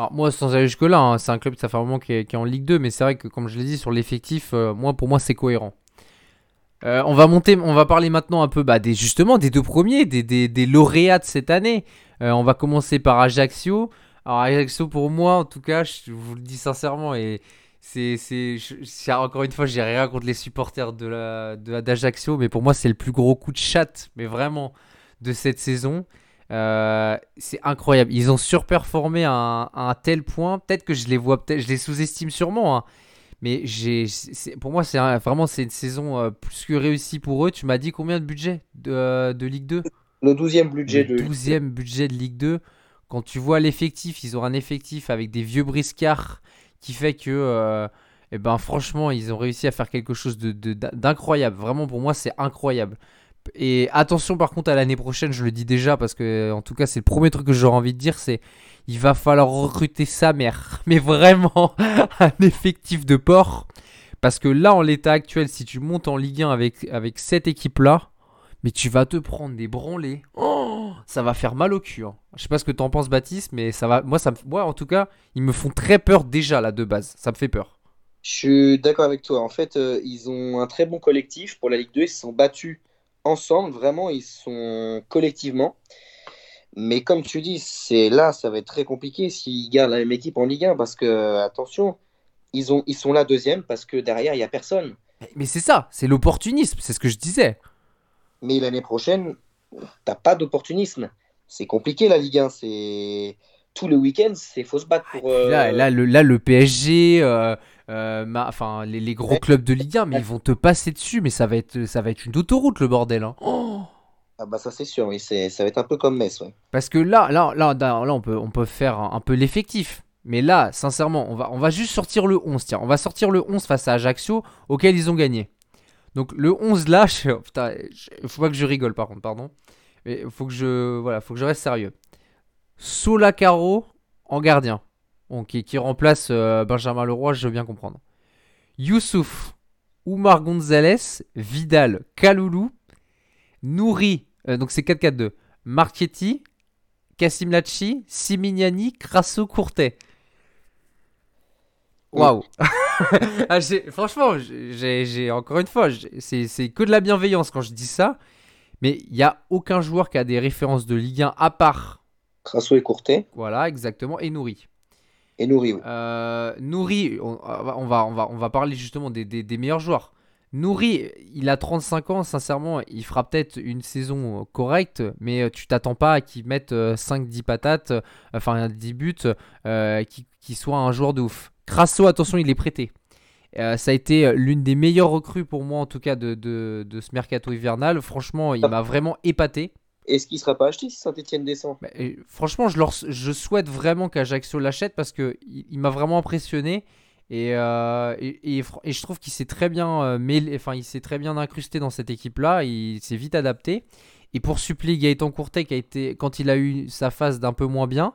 Alors, moi, sans aller jusque-là, hein, c'est un club, ça fait un moment qui est, en Ligue 2, mais c'est vrai que, comme je l'ai dit, sur l'effectif, euh, moi, pour moi, c'est cohérent. Euh, on va monter, on va parler maintenant un peu bah, des, justement des deux premiers, des, des, lauréats de cette année. Euh, on va commencer par Ajaccio. Alors Ajaccio pour moi, en tout cas, je vous le dis sincèrement, et c'est, encore une fois, j'ai rien contre les supporters de d'Ajaccio, mais pour moi, c'est le plus gros coup de chat, mais vraiment, de cette saison. Euh, c'est incroyable. Ils ont surperformé à un, tel point. Peut-être que je les vois, peut-être, je les sous-estime sûrement. Hein. Mais j'ai, pour moi, c'est vraiment c'est une saison euh, plus que réussie pour eux. Tu m'as dit combien de budget de, de Ligue 2 Le 12e budget Le 12e budget de Ligue 2. Quand tu vois l'effectif, ils ont un effectif avec des vieux briscards qui fait que, euh, eh ben, franchement, ils ont réussi à faire quelque chose d'incroyable. De, Vraiment, pour moi, c'est incroyable. Et attention par contre à l'année prochaine, je le dis déjà parce que en tout cas c'est le premier truc que j'aurais envie de dire, c'est il va falloir recruter sa mère, mais vraiment un effectif de port. Parce que là en l'état actuel, si tu montes en Ligue 1 avec, avec cette équipe là, mais tu vas te prendre des branlés. Oh, ça va faire mal au cul. Hein. Je sais pas ce que t'en penses, Baptiste, mais ça va. Moi, ça me... moi, en tout cas, ils me font très peur déjà là de base. Ça me fait peur. Je suis d'accord avec toi. En fait, euh, ils ont un très bon collectif pour la Ligue 2. Ils se sont battus ensemble. Vraiment, ils sont collectivement. Mais comme tu dis, c'est là, ça va être très compliqué s'ils gardent la même équipe en Ligue 1 parce que attention, ils ont, ils sont là deuxième parce que derrière il y a personne. Mais c'est ça, c'est l'opportunisme, c'est ce que je disais. Mais l'année prochaine, t'as pas d'opportunisme. C'est compliqué la Ligue 1. C'est tous les week-ends, c'est faut se battre pour. Là, euh, là, le, là, le PSG, euh, euh, enfin les, gros clubs de Ligue 1, mais ils vont te passer dessus, mais ça va être, ça va être une autoroute le bordel. Hein. Oh ah bah ça c'est sûr, oui, ça va être un peu comme Metz, ouais. Parce que là, là, là, là, on peut, on peut faire un, peu l'effectif. Mais là, sincèrement, on va, on va juste sortir le 11. Tiens, on va sortir le 11 face à Ajaccio, auquel ils ont gagné. Donc le 11 là, je, putain, faut pas que je rigole par contre, pardon. Mais faut que je voilà, faut que je reste sérieux. Solacaro en gardien. Qui, remplace euh, Benjamin Leroy, je veux bien comprendre. Youssouf, Oumar Gonzalez, Vidal, Kaloulou, Nouri, euh, donc c'est 4-4-2. Marchetti, Kassim Lachi, Simignani, Crasso, Courtet. Waouh! Ah, franchement, j'ai encore une fois, c'est que de la bienveillance quand je dis ça. Mais il n'y a aucun joueur qui a des références de Ligue 1 à part. Crasso et Courtet. Voilà, exactement. Et Nouri. Et Nouri. Euh, on, va, parler justement des, meilleurs joueurs. Nouri, il a 35 ans, sincèrement, il fera peut-être une saison correcte, mais tu t'attends pas à qu'il mette 5-10 patates, enfin 10 buts, euh, qu'il soit un joueur de ouf. Crasso, attention, il est prêté. Euh, ça a été euh, l'une des meilleures recrues pour moi, en tout cas, de, ce mercato hivernal. Franchement, il m'a vraiment épaté. Est-ce qu'il ne sera pas acheté si Saint-Etienne descend? Bah, Franchement, je, je souhaite vraiment qu'Ajaccio l'achète parce qu'il il, m'a vraiment impressionné. Euh, et, et, je trouve qu'il s'est très bien enfin, il s'est très bien incrusté dans cette équipe-là. Il s'est vite adapté. Et pour suppléer Gaëtan Courtet, qui a été, quand il a eu sa phase d'un peu moins bien,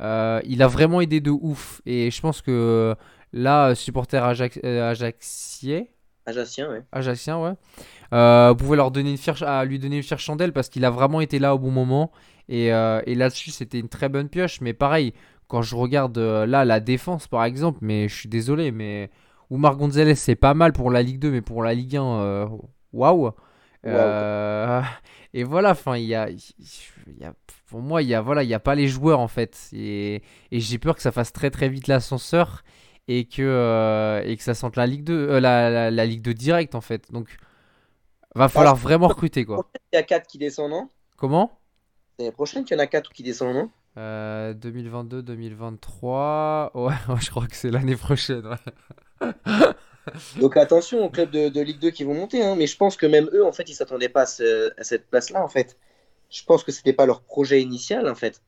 euh, il a vraiment aidé de ouf. Et je pense que là, supporter Ajax, euh, Ajaxien, ouais. Ouais. Euh, vous pouvez leur donner une fière, à lui donner une fière chandelle parce qu'il a vraiment été là au bon moment. Et, euh, et là-dessus, c'était une très bonne pioche. Mais pareil, quand je regarde euh, là la défense, par exemple, mais je suis désolé, mais Oumar Gonzalez, c'est pas mal pour la Ligue 2, mais pour la Ligue 1, euh, waouh! Euh, et voilà, enfin, il y a, y a- pour moi, il y a, voilà, il y a pas les joueurs en fait, et, et j'ai peur que ça fasse très très vite l'ascenseur et que euh, et que ça sente la Ligue 2, euh, la, la, la Ligue 2 direct en fait. Donc, va falloir vraiment recruter quoi. Il y a 4 qui descendent, non? Comment? L'année prochaine, il y en a 4 qui descendent, non? Euh, 2022, 2023, ouais, ouais, je crois que c'est l'année prochaine. ouais. Donc attention aux clubs de, de Ligue 2 qui vont monter, hein. mais je pense que même eux, en fait, ils s'attendaient pas à, ce- à cette place-là, en fait. Je pense que c'était pas leur projet initial, en fait.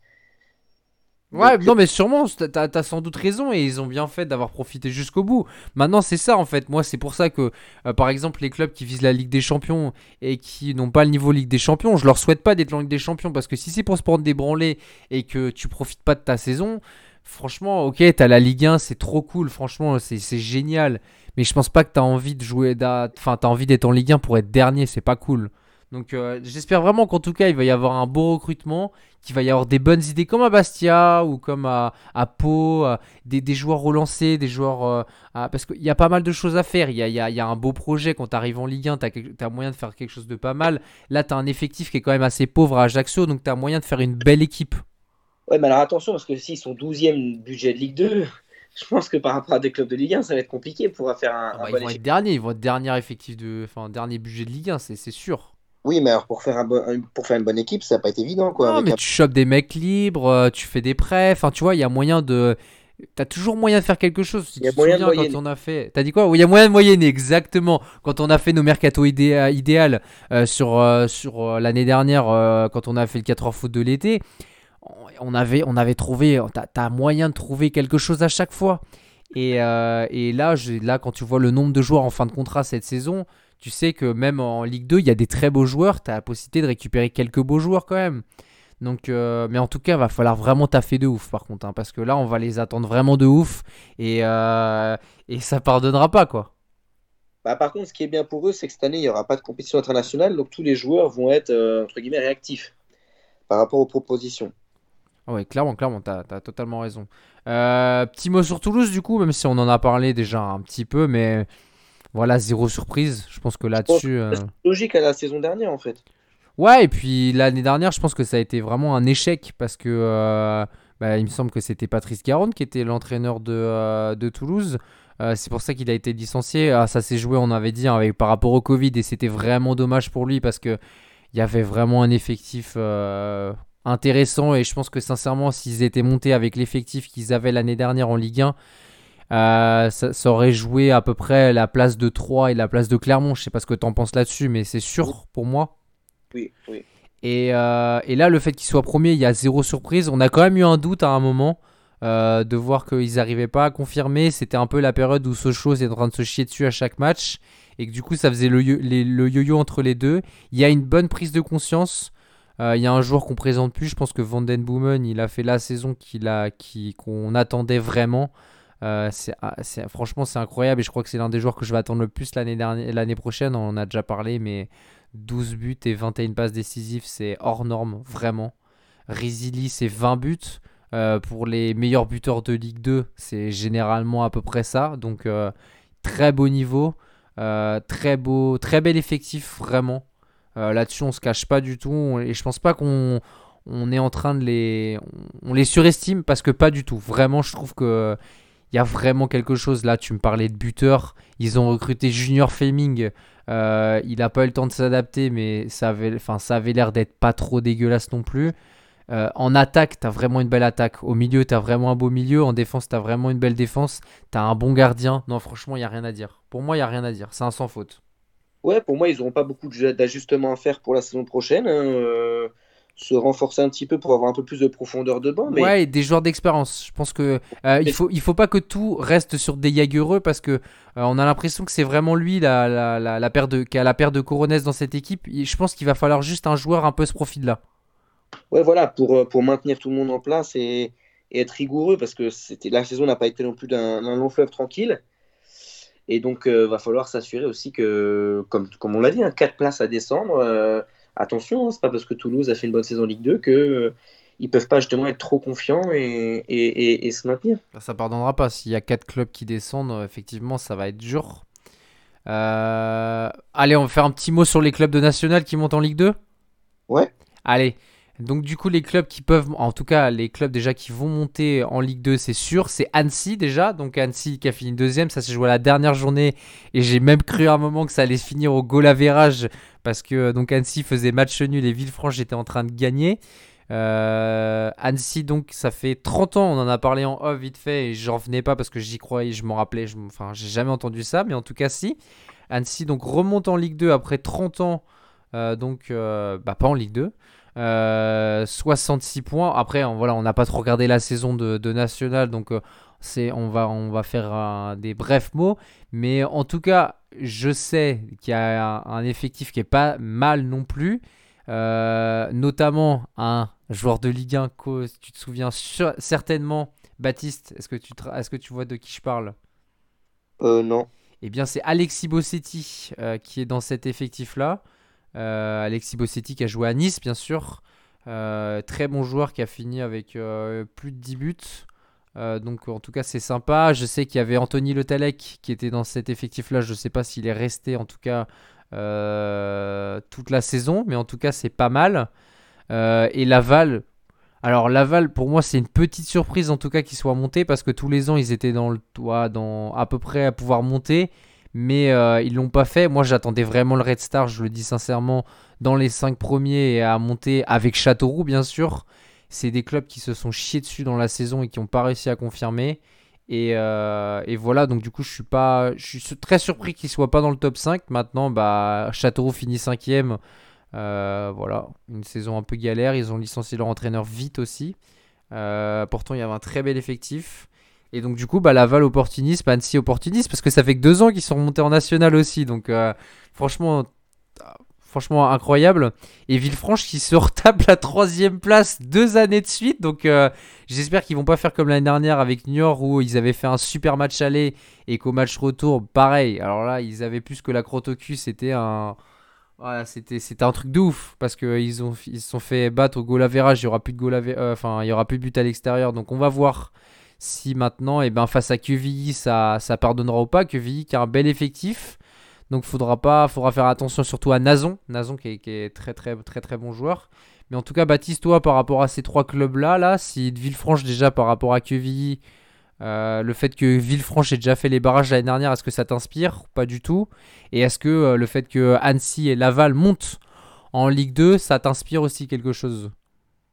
Ouais, Donc, non, mais sûrement, t'as, sans doute raison et ils ont bien fait d'avoir profité jusqu'au bout. Maintenant, c'est ça en fait. Moi, c'est pour ça que, euh, par exemple, les clubs qui visent la Ligue des Champions et qui n'ont pas le niveau Ligue des Champions, je leur souhaite pas d'être en Ligue des Champions parce que si c'est pour se prendre des branlées et que tu profites pas de ta saison, franchement, ok, t'as la Ligue 1, c'est trop cool, franchement, c'est, génial. Mais je pense pas que t'as envie de jouer, enfin, t'as envie d'être en Ligue 1 pour être dernier, c'est pas cool. Donc, euh, j'espère vraiment qu'en tout cas, il va y avoir un beau recrutement qu'il va y avoir des bonnes idées comme à Bastia ou comme à, à Pau, des, des joueurs relancés, des joueurs... euh, à- parce qu'il y a pas mal de choses à faire, il y a, il y a- il y a un beau projet quand tu arrives en Ligue 1, tu as, moyen de faire quelque chose de pas mal. Là, tu as un effectif qui est quand même assez pauvre à Ajaccio, donc tu as moyen de faire une belle équipe. Ouais, mais alors attention, parce que s'ils sont 12e budget de Ligue 2, je pense que par rapport à des clubs de Ligue 1, ça va être compliqué pour faire un, Ah un bah, bon ils vont être derniers, ils vont être dernier effectif de... Enfin, dernier budget de Ligue 1, c'est c'est sûr. Oui, mais alors pour faire, un bon- pour faire une bonne équipe, ça n'a pas été évident. Quoi, non, mais un- tu chopes des mecs libres, euh, tu fais des prêts, enfin tu vois, il y a moyen de... T'as toujours moyen de faire quelque chose. Si Il y a tu moyen de souviens quand on a fait... T'as dit quoi? Oui, il y a moyen de moyenner, exactement. Quand on a fait nos mercato idéa- idéal euh, sur, euh, sur euh, l'année dernière, euh, quand on a fait le 4 heures foot de l'été, on avait, on avait trouvé... T'as t'as moyen de trouver quelque chose à chaque fois. Et, euh, et là, là, quand tu vois le nombre de joueurs en fin de contrat cette saison, tu sais que même en Ligue 2, il y a des très beaux joueurs. Tu as la possibilité de récupérer quelques beaux joueurs quand même. Donc, euh, mais en tout cas, va falloir vraiment taffer de ouf par contre. hein, parce que là, on va les attendre vraiment de ouf. Et, euh, et ça pardonnera pas quoi. Bah, par contre, ce qui est bien pour eux, c'est que cette année, il n'y aura pas de compétition internationale, donc tous les joueurs vont être, euh, entre guillemets, réactifs par rapport aux propositions. Ah ouais, clairement, clairement, t'as as totalement raison. Euh, petit mot sur Toulouse du coup, même si on en a parlé déjà un petit peu, mais voilà, zéro surprise. Je pense que là-dessus. euh, logique à la saison dernière, en fait. Ouais, et puis l'année dernière, je pense que ça a été vraiment un échec parce que euh, bah, il me semble que c'était Patrice Caron qui était l'entraîneur de, euh, de Toulouse. Euh, c'est pour ça qu'il a été licencié. Ah, ça s'est joué, on avait dit, hein, avec, par rapport au Covid et c'était vraiment dommage pour lui parce que il y avait vraiment un effectif intéressant et je pense que sincèrement, s'ils étaient montés avec l'effectif qu'ils avaient l'année dernière en Ligue 1, euh, ça, ça aurait joué à peu près la place de Troyes et la place de Clermont. Je sais pas ce que tu en penses là-dessus, mais c'est sûr pour moi. Oui, oui. Et, euh, et là, le fait qu'il soit premier, il y a zéro surprise. On a quand même eu un doute à un moment euh, de voir qu'ils n'arrivaient pas à confirmer. C'était un peu la période où Sochaux était en train de se chier dessus à chaque match. Et que du coup, ça faisait le yo- les- le yo-yo entre les deux. Il y a une bonne prise de conscience. Il y a un joueur qu'on présente plus. Je pense que Van Den Boomen, il a fait la saison qu'il a, qui, qu'on attendait vraiment. Euh, ah, c'est- franchement, c'est incroyable. Et je crois que c'est l'un des joueurs que je vais attendre le plus l'année, dernière, l'année prochaine. On en a déjà parlé, mais 12 buts et 21 passes décisives, c'est hors norme, vraiment. Rizili, c'est 20 buts. Euh, pour les meilleurs buteurs de Ligue 2, c'est généralement à peu près ça. Donc, euh, très beau niveau. Très beau, très bel effectif, vraiment. Là-dessus, on se cache pas du tout. Et je pense pas qu'on on est en train de les. On les surestime parce que pas du tout. Vraiment, je trouve que. Il y a vraiment quelque chose là. Tu me parlais de buteurs. Ils ont recruté Junior Fleming. Euh, il n'a pas eu le temps de s'adapter, mais ça avait, enfin, ça avait l'air d'être pas trop dégueulasse non plus. Euh, en attaque, tu as vraiment une belle attaque. Au milieu, tu as vraiment un beau milieu. En défense, tu as vraiment une belle défense. Tu as un bon gardien. Non, franchement, il n'y a rien à dire. Pour moi, il n'y a rien à dire. C'est un sans faute. Ouais, pour moi, ils n'auront pas beaucoup d'ajustements à faire pour la saison prochaine. hein, euh, se renforcer un petit peu pour avoir un peu plus de profondeur de banc. Mais Ouais, et des joueurs d'expérience. Je pense que euh, il faut il faut pas que tout reste sur des Jagereux parce que euh, on a l'impression que c'est vraiment lui la, la, la, la paire de qui a la paire de Coronès dans cette équipe. Et Je pense qu'il va falloir juste un joueur un peu ce profil-là. ouais, voilà, pour, euh, pour maintenir tout le monde en place et, et être rigoureux, parce que c'était la saison n'a pas été non plus d'un long fleuve tranquille. Et donc, il va falloir s'assurer aussi que, comme, comme on l'a dit, hein, 4 places à descendre. Attention, hein, c'est pas parce que Toulouse a fait une bonne saison Ligue 2 que ils peuvent pas justement être trop confiants et, et, et, se maintenir. Ça pardonnera pas. S'il y a quatre clubs qui descendent, effectivement, ça va être dur. Euh, allez, on va faire un petit mot sur les clubs de national qui montent en Ligue 2 Ouais. Allez. Donc du coup les clubs qui peuvent, en tout cas les clubs déjà qui vont monter en Ligue 2 c'est sûr, c'est Annecy déjà, donc Annecy qui a fini deuxième, ça s'est joué à la dernière journée. Et j'ai même cru à un moment que ça allait finir au goal parce que donc Annecy faisait match nul et Villefranche était en train de gagner. Euh, Annecy, donc, ça fait 30 ans, on en a parlé en off vite fait, et j'en revenais pas parce que j'y croyais, je m'en rappelais, enfin, j'ai jamais entendu ça, mais en tout cas, si. Annecy, donc, remonte en Ligue 2 après 30 ans, euh, donc, euh, bah, pas en Ligue 2. 66 points. Après, on, voilà, on n'a pas trop regardé la saison de, de National, donc c'est, on, va, on va faire des brefs mots. Mais en tout cas, je sais qu'il y a un, un effectif qui est pas mal non plus. notamment un joueur de Ligue 1, tu te souviens certainement, Baptiste, est-ce que, tu est que tu vois de qui je parle? Euh, Non. Eh bien, c'est Alexis Bossetti euh, qui est dans cet effectif-là. Euh, Alexis Bossetti qui a joué à Nice, bien sûr. Euh, très bon joueur qui a fini avec plus de 10 buts. donc en tout cas c'est sympa. Je sais qu'il y avait Anthony Le qui était dans cet effectif-là. Je ne sais pas s'il est resté en tout cas toute la saison, mais en tout cas c'est pas mal. Euh, et Laval, alors Laval, pour moi, c'est une petite surprise en tout cas qu'ils soient montés parce que tous les ans, ils étaient dans le toit, dans à peu près à pouvoir monter, mais euh, ils l'ont pas fait. Moi, j'attendais vraiment le Red Star, je le dis sincèrement, dans les 5 premiers et à monter avec Châteauroux, bien sûr. C'est des clubs qui se sont chiés dessus dans la saison et qui n'ont pas réussi à confirmer. Et, euh, et, voilà, donc du coup, je suis pas, je suis très surpris qu'ils soient pas dans le top 5. Maintenant, bah, Châteauroux finit 5ème. Euh, voilà, une saison un peu galère. Ils ont licencié leur entraîneur vite aussi. Euh, pourtant, il y avait un très bel effectif. Et donc, du coup, bah, Laval opportuniste, Annecy opportuniste, parce que ça fait que deux ans qu'ils sont remontés en national aussi. Donc, euh, franchement, franchement incroyable. Et Villefranche qui se retape la troisième place deux années de suite. Donc, j'espère qu'ils vont pas faire comme l'année dernière avec Niort où ils avaient fait un super match aller et qu'au match retour, pareil. Alors là, ils avaient plus que la crotte au cul. C'était un c'était, c'était un truc de ouf parce qu'ils ont ils se sont fait battre au goal average, il y aura euh, il y aura plus de but à l'extérieur. Donc on va voir si maintenant eh ben face à Quevilly ça ça pardonnera ou pas Quevilly qui a un bel effectif. Donc faudra pas faudra faire attention surtout à Nazon, Nazon qui est, très très très très bon joueur. Mais en tout cas Baptiste toi par rapport à ces trois clubs là là, si Villefranche déjà par rapport à Quevilly euh, le fait que Villefranche ait déjà fait les barrages l'année dernière, est-ce que ça t'inspire Pas du tout? Et est-ce que euh, le fait que Annecy et Laval montent en Ligue 2, ça t'inspire aussi quelque chose?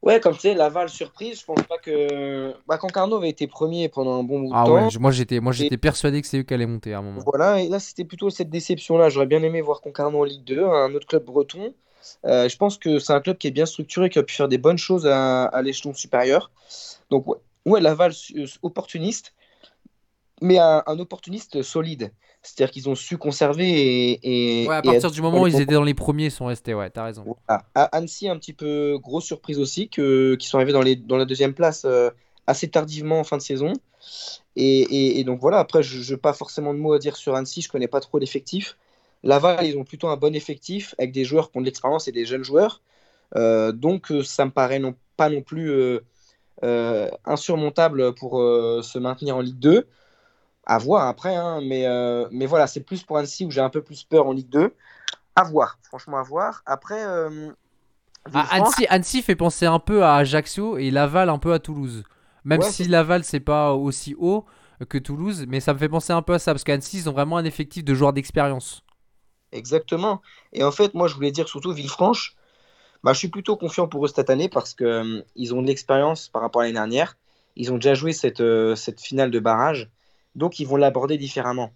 Ouais, comme tu sais, Laval surprise, je pense pas que. Bah, Concarneau avait été premier pendant un bon bout de ah temps. Ouais, moi j'étais, moi j'étais persuadé que c'est eux qui allaient monter à un moment. Voilà, et là c'était plutôt cette déception-là. J'aurais bien aimé voir Concarneau en Ligue 2, un autre club breton. Euh, je pense que c'est un club qui est bien structuré, qui a pu faire des bonnes choses à, à l'échelon supérieur. Donc ouais, ouais, Laval euh, opportuniste, mais un, opportuniste solide. C'est-à-dire qu'ils ont su conserver et. ouais, à partir du moment où ils étaient dans les premiers, ils sont restés, ouais, t'as raison. À Annecy, un petit peu grosse surprise aussi, que, qui sont arrivés dans, les, dans la deuxième place euh, assez tardivement en fin de saison. Et, et, donc voilà, après, je n'ai pas forcément de mots à dire sur Annecy, je connais pas trop l'effectif. Laval, ils ont plutôt un bon effectif avec des joueurs qui ont de l'expérience et des jeunes joueurs. Euh, donc ça me paraît non, pas non plus euh, insurmontable pour euh, se maintenir en Ligue 2. À voir après, hein, mais, euh, mais voilà, c'est plus pour Annecy où j'ai un peu plus peur en Ligue 2. À voir, franchement à voir. Après, ah, Annecy, Annecy, fait penser un peu à Ajaccio et Laval un peu à Toulouse. Même si Laval c'est pas aussi haut que Toulouse, mais ça me fait penser un peu à ça parce qu'Annecy ils ont vraiment un effectif de joueurs d'expérience. Exactement. Et en fait, moi je voulais dire surtout Villefranche, bah, je suis plutôt confiant pour eux cette année parce qu'ils euh, ont de l'expérience par rapport à l'année dernière. Ils ont déjà joué cette, euh, cette finale de barrage, donc ils vont l'aborder différemment.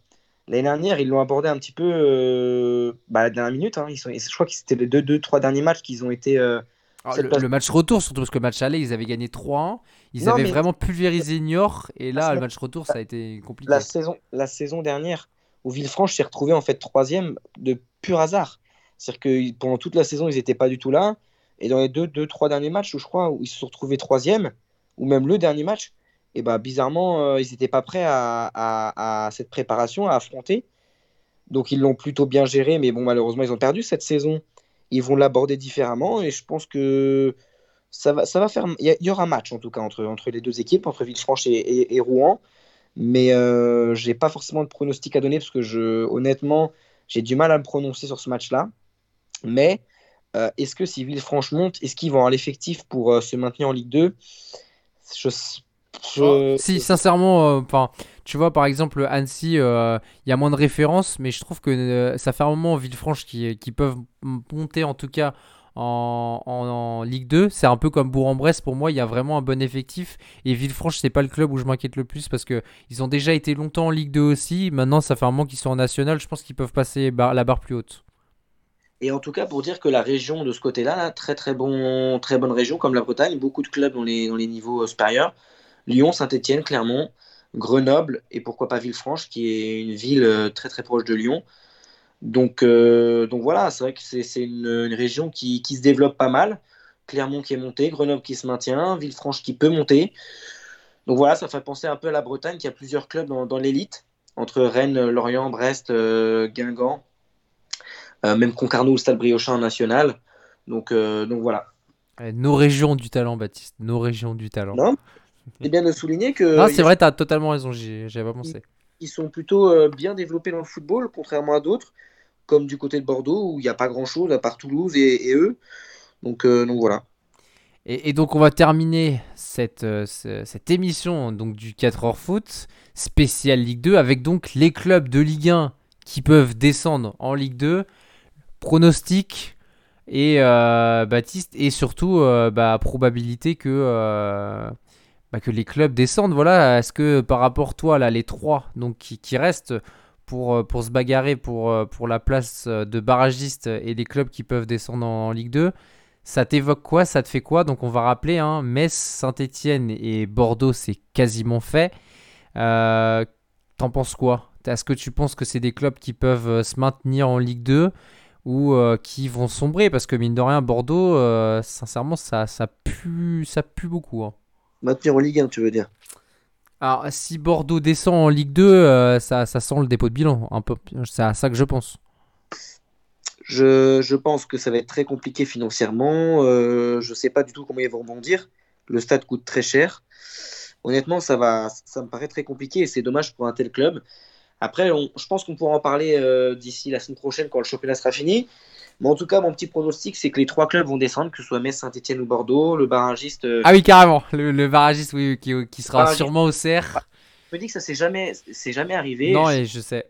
L'année dernière, ils l'ont abordé un petit peu euh, bah, à la dernière minute. Hein. Ils sont, je crois que c'était les deux, deux, trois derniers matchs qu'ils ont été. le, match retour, surtout parce que le match aller, ils avaient gagné 3-1. Ils avaient vraiment pulvérisé Niort. Et là, le match retour, ça a été compliqué. La saison, la saison dernière, où Villefranche s'est retrouvé en fait troisième de pur hasard. C'est-à-dire que pendant toute la saison, ils n'étaient pas du tout là. Et dans les deux, deux, trois derniers matchs, où je crois, où ils se sont retrouvés troisième, ou même le dernier match, et bah, bizarrement, euh, ils n'étaient pas prêts à, cette préparation, à affronter. Donc ils l'ont plutôt bien géré, mais bon, malheureusement, ils ont perdu cette saison. Ils vont l'aborder différemment et je pense que ça va, ça va faire. Il y, aura un match en tout cas entre, entre les deux équipes, entre Villefranche et, Rouen. Mais euh, j'ai pas forcément de pronostic à donner parce que je, honnêtement, j'ai du mal à me prononcer sur ce match-là. Mais euh, est-ce que si Villefranche monte, est-ce qu'ils vont avoir l'effectif pour euh, se maintenir en Ligue 2 je, Si, sincèrement, euh, enfin, tu vois, par exemple, Annecy, il y a moins de références, mais je trouve que ça fait un moment Villefranche qui, qui peuvent monter en tout cas en, Ligue 2. C'est un peu comme Bourg-en-Bresse. Pour moi, il y a vraiment un bon effectif. Et Villefranche, c'est pas le club où je m'inquiète le plus parce que ils ont déjà été longtemps en Ligue 2 aussi. Maintenant, ça fait un moment qu'ils sont en National. Je pense qu'ils peuvent passer la barre plus haute. Et en tout cas, pour dire que la région de ce côté-là, très très bon, très bonne région comme la Bretagne, beaucoup de clubs dans les, dans les niveaux euh, supérieurs. Lyon, Saint-Etienne, Clermont, Grenoble et pourquoi pas Villefranche, qui est une ville euh, très très proche de Lyon. Donc, euh, donc voilà, c'est vrai que c'est une, une, région qui, qui, se développe pas mal. Clermont qui est monté, Grenoble qui se maintient, Villefranche qui peut monter. Donc voilà, ça fait penser un peu à la Bretagne qui a plusieurs clubs dans, dans l'élite, entre Rennes, Lorient, Brest, Guingamp euh, même Concarneau ou Stade Briochin national. Donc, donc voilà. Nos régions du talent, Baptiste. Nos régions du talent. Non, c'est bien de souligner que. Non, c'est vrai, tu as totalement raison, j'y avais pas pensé. Ils, sont plutôt euh, bien développés dans le football, contrairement à d'autres, comme du côté de Bordeaux, où il n'y a pas grand-chose à part Toulouse et, eux. Donc, donc voilà. Et, donc on va terminer cette, cette émission donc, du 4h foot spécial Ligue 2 avec donc les clubs de Ligue 1 qui peuvent descendre en Ligue 2 pronostic et euh, Baptiste et surtout euh, bah, probabilité que euh, bah, que les clubs descendent. Voilà est-ce que par rapport toi là les trois donc qui, restent pour, pour se bagarrer pour, pour la place de barragiste et les clubs qui peuvent descendre en, Ligue 2 ça t'évoque quoi? Ça te fait quoi? Donc on va rappeler hein, Metz Saint-Étienne et Bordeaux c'est quasiment fait. T'en penses quoi? Est-ce que tu penses que c'est des clubs qui peuvent se maintenir en Ligue 2 ou euh, qui vont sombrer? Parce que mine de rien Bordeaux euh, sincèrement ça ça pue ça pue beaucoup hein. Maintenir en Ligue 1 tu veux dire. Alors si Bordeaux descend en Ligue 2 euh, ça, ça, sent le dépôt de bilan un peu. C'est à ça que je pense. Je, je, pense que ça va être très compliqué financièrement. Je sais pas du tout comment ils vont rebondir le stade coûte très cher. Honnêtement ça va ça me paraît très compliqué et c'est dommage pour un tel club. Après, je pense qu'on pourra en parler euh, d'ici la semaine prochaine quand le championnat sera fini. Mais en tout cas, mon petit pronostic, c'est que les trois clubs vont descendre, que ce soit Metz, Saint-Etienne ou Bordeaux. Le barragiste. Euh, ah oui, carrément. Le, barragiste, oui, qui, sera sûrement au CER. Je me dis que ça s'est jamais, c'est jamais arrivé. Non, et je sais.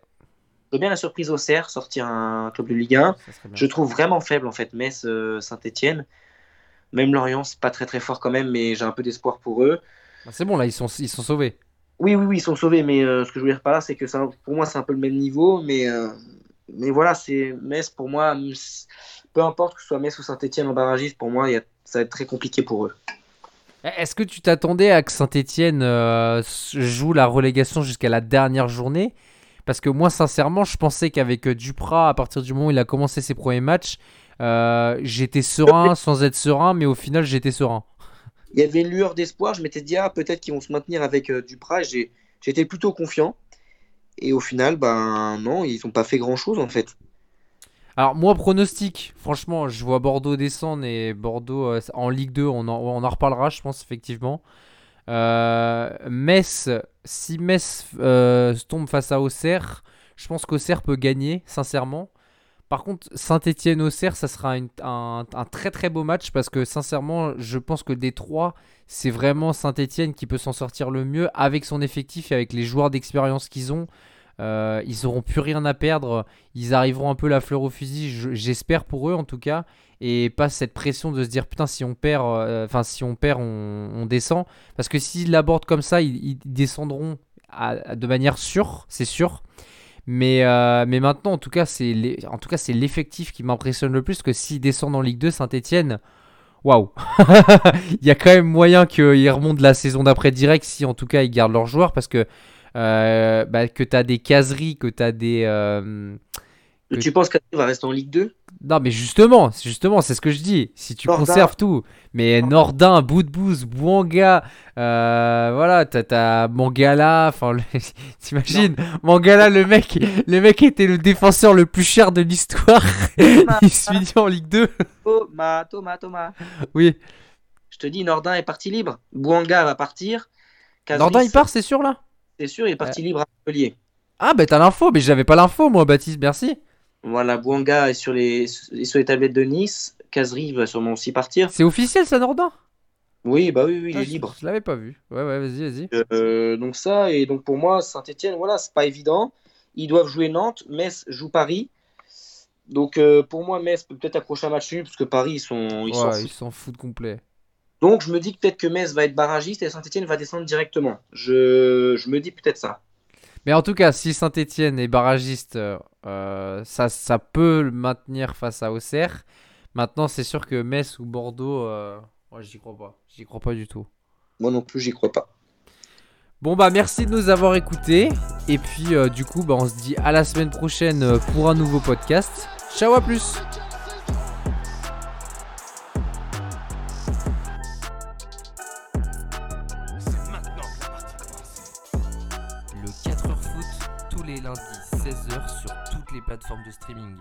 Je bien la surprise au CER, sortir un club de Ligue 1. Je trouve vraiment faible, en fait, Metz, euh, Saint-Etienne. Même Lorient, c'est pas très très fort quand même, mais j'ai un peu d'espoir pour eux. Bah, c'est bon, là, ils sont, ils sont sauvés. Oui, oui, oui, ils sont sauvés, mais euh, ce que je veux dire par là, c'est que ça, pour moi, c'est un peu le même niveau, mais, mais voilà, c'est Metz, pour moi, peu importe que ce soit Metz ou Saint-Etienne en barragiste, pour moi, ça va être très compliqué pour eux. Est-ce que tu t'attendais à que Saint-Etienne euh, joue la relégation jusqu'à la dernière journée? Parce que moi, sincèrement, je pensais qu'avec Duprat, à partir du moment où il a commencé ses premiers matchs, j'étais serein sans être serein, mais au final, j'étais serein il y avait une lueur d'espoir. Je m'étais dit, ah, peut-être qu'ils vont se maintenir avec euh, Duprat. J'étais plutôt confiant. Et au final, ben non, ils n'ont pas fait grand-chose en fait. Alors moi pronostic, franchement, je vois Bordeaux descendre et Bordeaux euh, en Ligue 2, on en, on en, reparlera je pense effectivement. Euh, Metz, si Metz tombe face à Auxerre, je pense qu'Auxerre peut gagner sincèrement. Par contre, Saint-Etienne-Auxerre, ça sera un, très très beau match parce que sincèrement, je pense que des trois, c'est vraiment Saint-Etienne qui peut s'en sortir le mieux avec son effectif et avec les joueurs d'expérience qu'ils ont. Euh, ils n'auront plus rien à perdre. Ils arriveront un peu la fleur au fusil, j'espère pour eux en tout cas. Et pas cette pression de se dire putain, si on perd, euh, enfin, si on, perd on, descend. Parce que s'ils l'abordent comme ça, ils, descendront de manière sûre, c'est sûr. Mais, euh, mais maintenant, en tout cas, c'est l'effectif qui m'impressionne le plus. Que s'ils descendent en Ligue 2, Saint-Etienne, waouh Il y a quand même moyen qu'ils remontent la saison d'après direct si en tout cas ils gardent leurs joueurs. Parce que, euh, bah, que tu as des caseries, que tu as des. Euh, Tu penses qu'Adri va rester en Ligue 2 Non, mais justement, justement, c'est ce que je dis. Si tu Nordin. conserves tout, mais Nordin, Boudbouz, Bouanga, euh, voilà, t'as- Mangala, enfin, t'imagines, Mangala, le mec, le mec était le défenseur le plus cher de l'histoire. Il se finit en Ligue 2. Thomas, Thomas, Thomas. Oui. Je te dis, Nordin est parti libre. Bouanga va partir. Nordin, il part, c'est sûr, là? Sûr, il est parti libre à Montpellier. Ah, bah t'as l'info, mais j'avais pas l'info, moi, Baptiste, merci. Voilà, Bouanga est sur les, est sur les tablettes de Nice. Kazri va sûrement aussi partir. C'est officiel, ça, Nordin Oui, bah oui, oui, il Ah, est je- libre. Je l'avais pas vu. Ouais, ouais, vas-y, vas-y. Euh, donc ça, et donc pour moi, Saint-Etienne, voilà, c'est pas évident. Ils doivent jouer Nantes, Metz joue Paris. Donc euh, pour moi, Metz peut peut-être accrocher un match nul parce que Paris, ils sont, ils s'en foutent. complet. Donc je me dis que peut-être que Metz va être barragiste et Saint-Etienne va descendre directement. Je, je me dis peut-être ça. Mais en tout cas, si Saint-Etienne est barragiste, euh, ça, ça peut le maintenir face à Auxerre. Maintenant, c'est sûr que Metz ou Bordeaux, euh, ouais, j'y crois pas. J'y crois pas du tout. Moi non plus, j'y crois pas. Bon bah merci de nous avoir écoutés. Et puis euh, du coup, bah, on se dit à la semaine prochaine euh, pour un nouveau podcast. Ciao à plus 16h sur toutes les plateformes de streaming.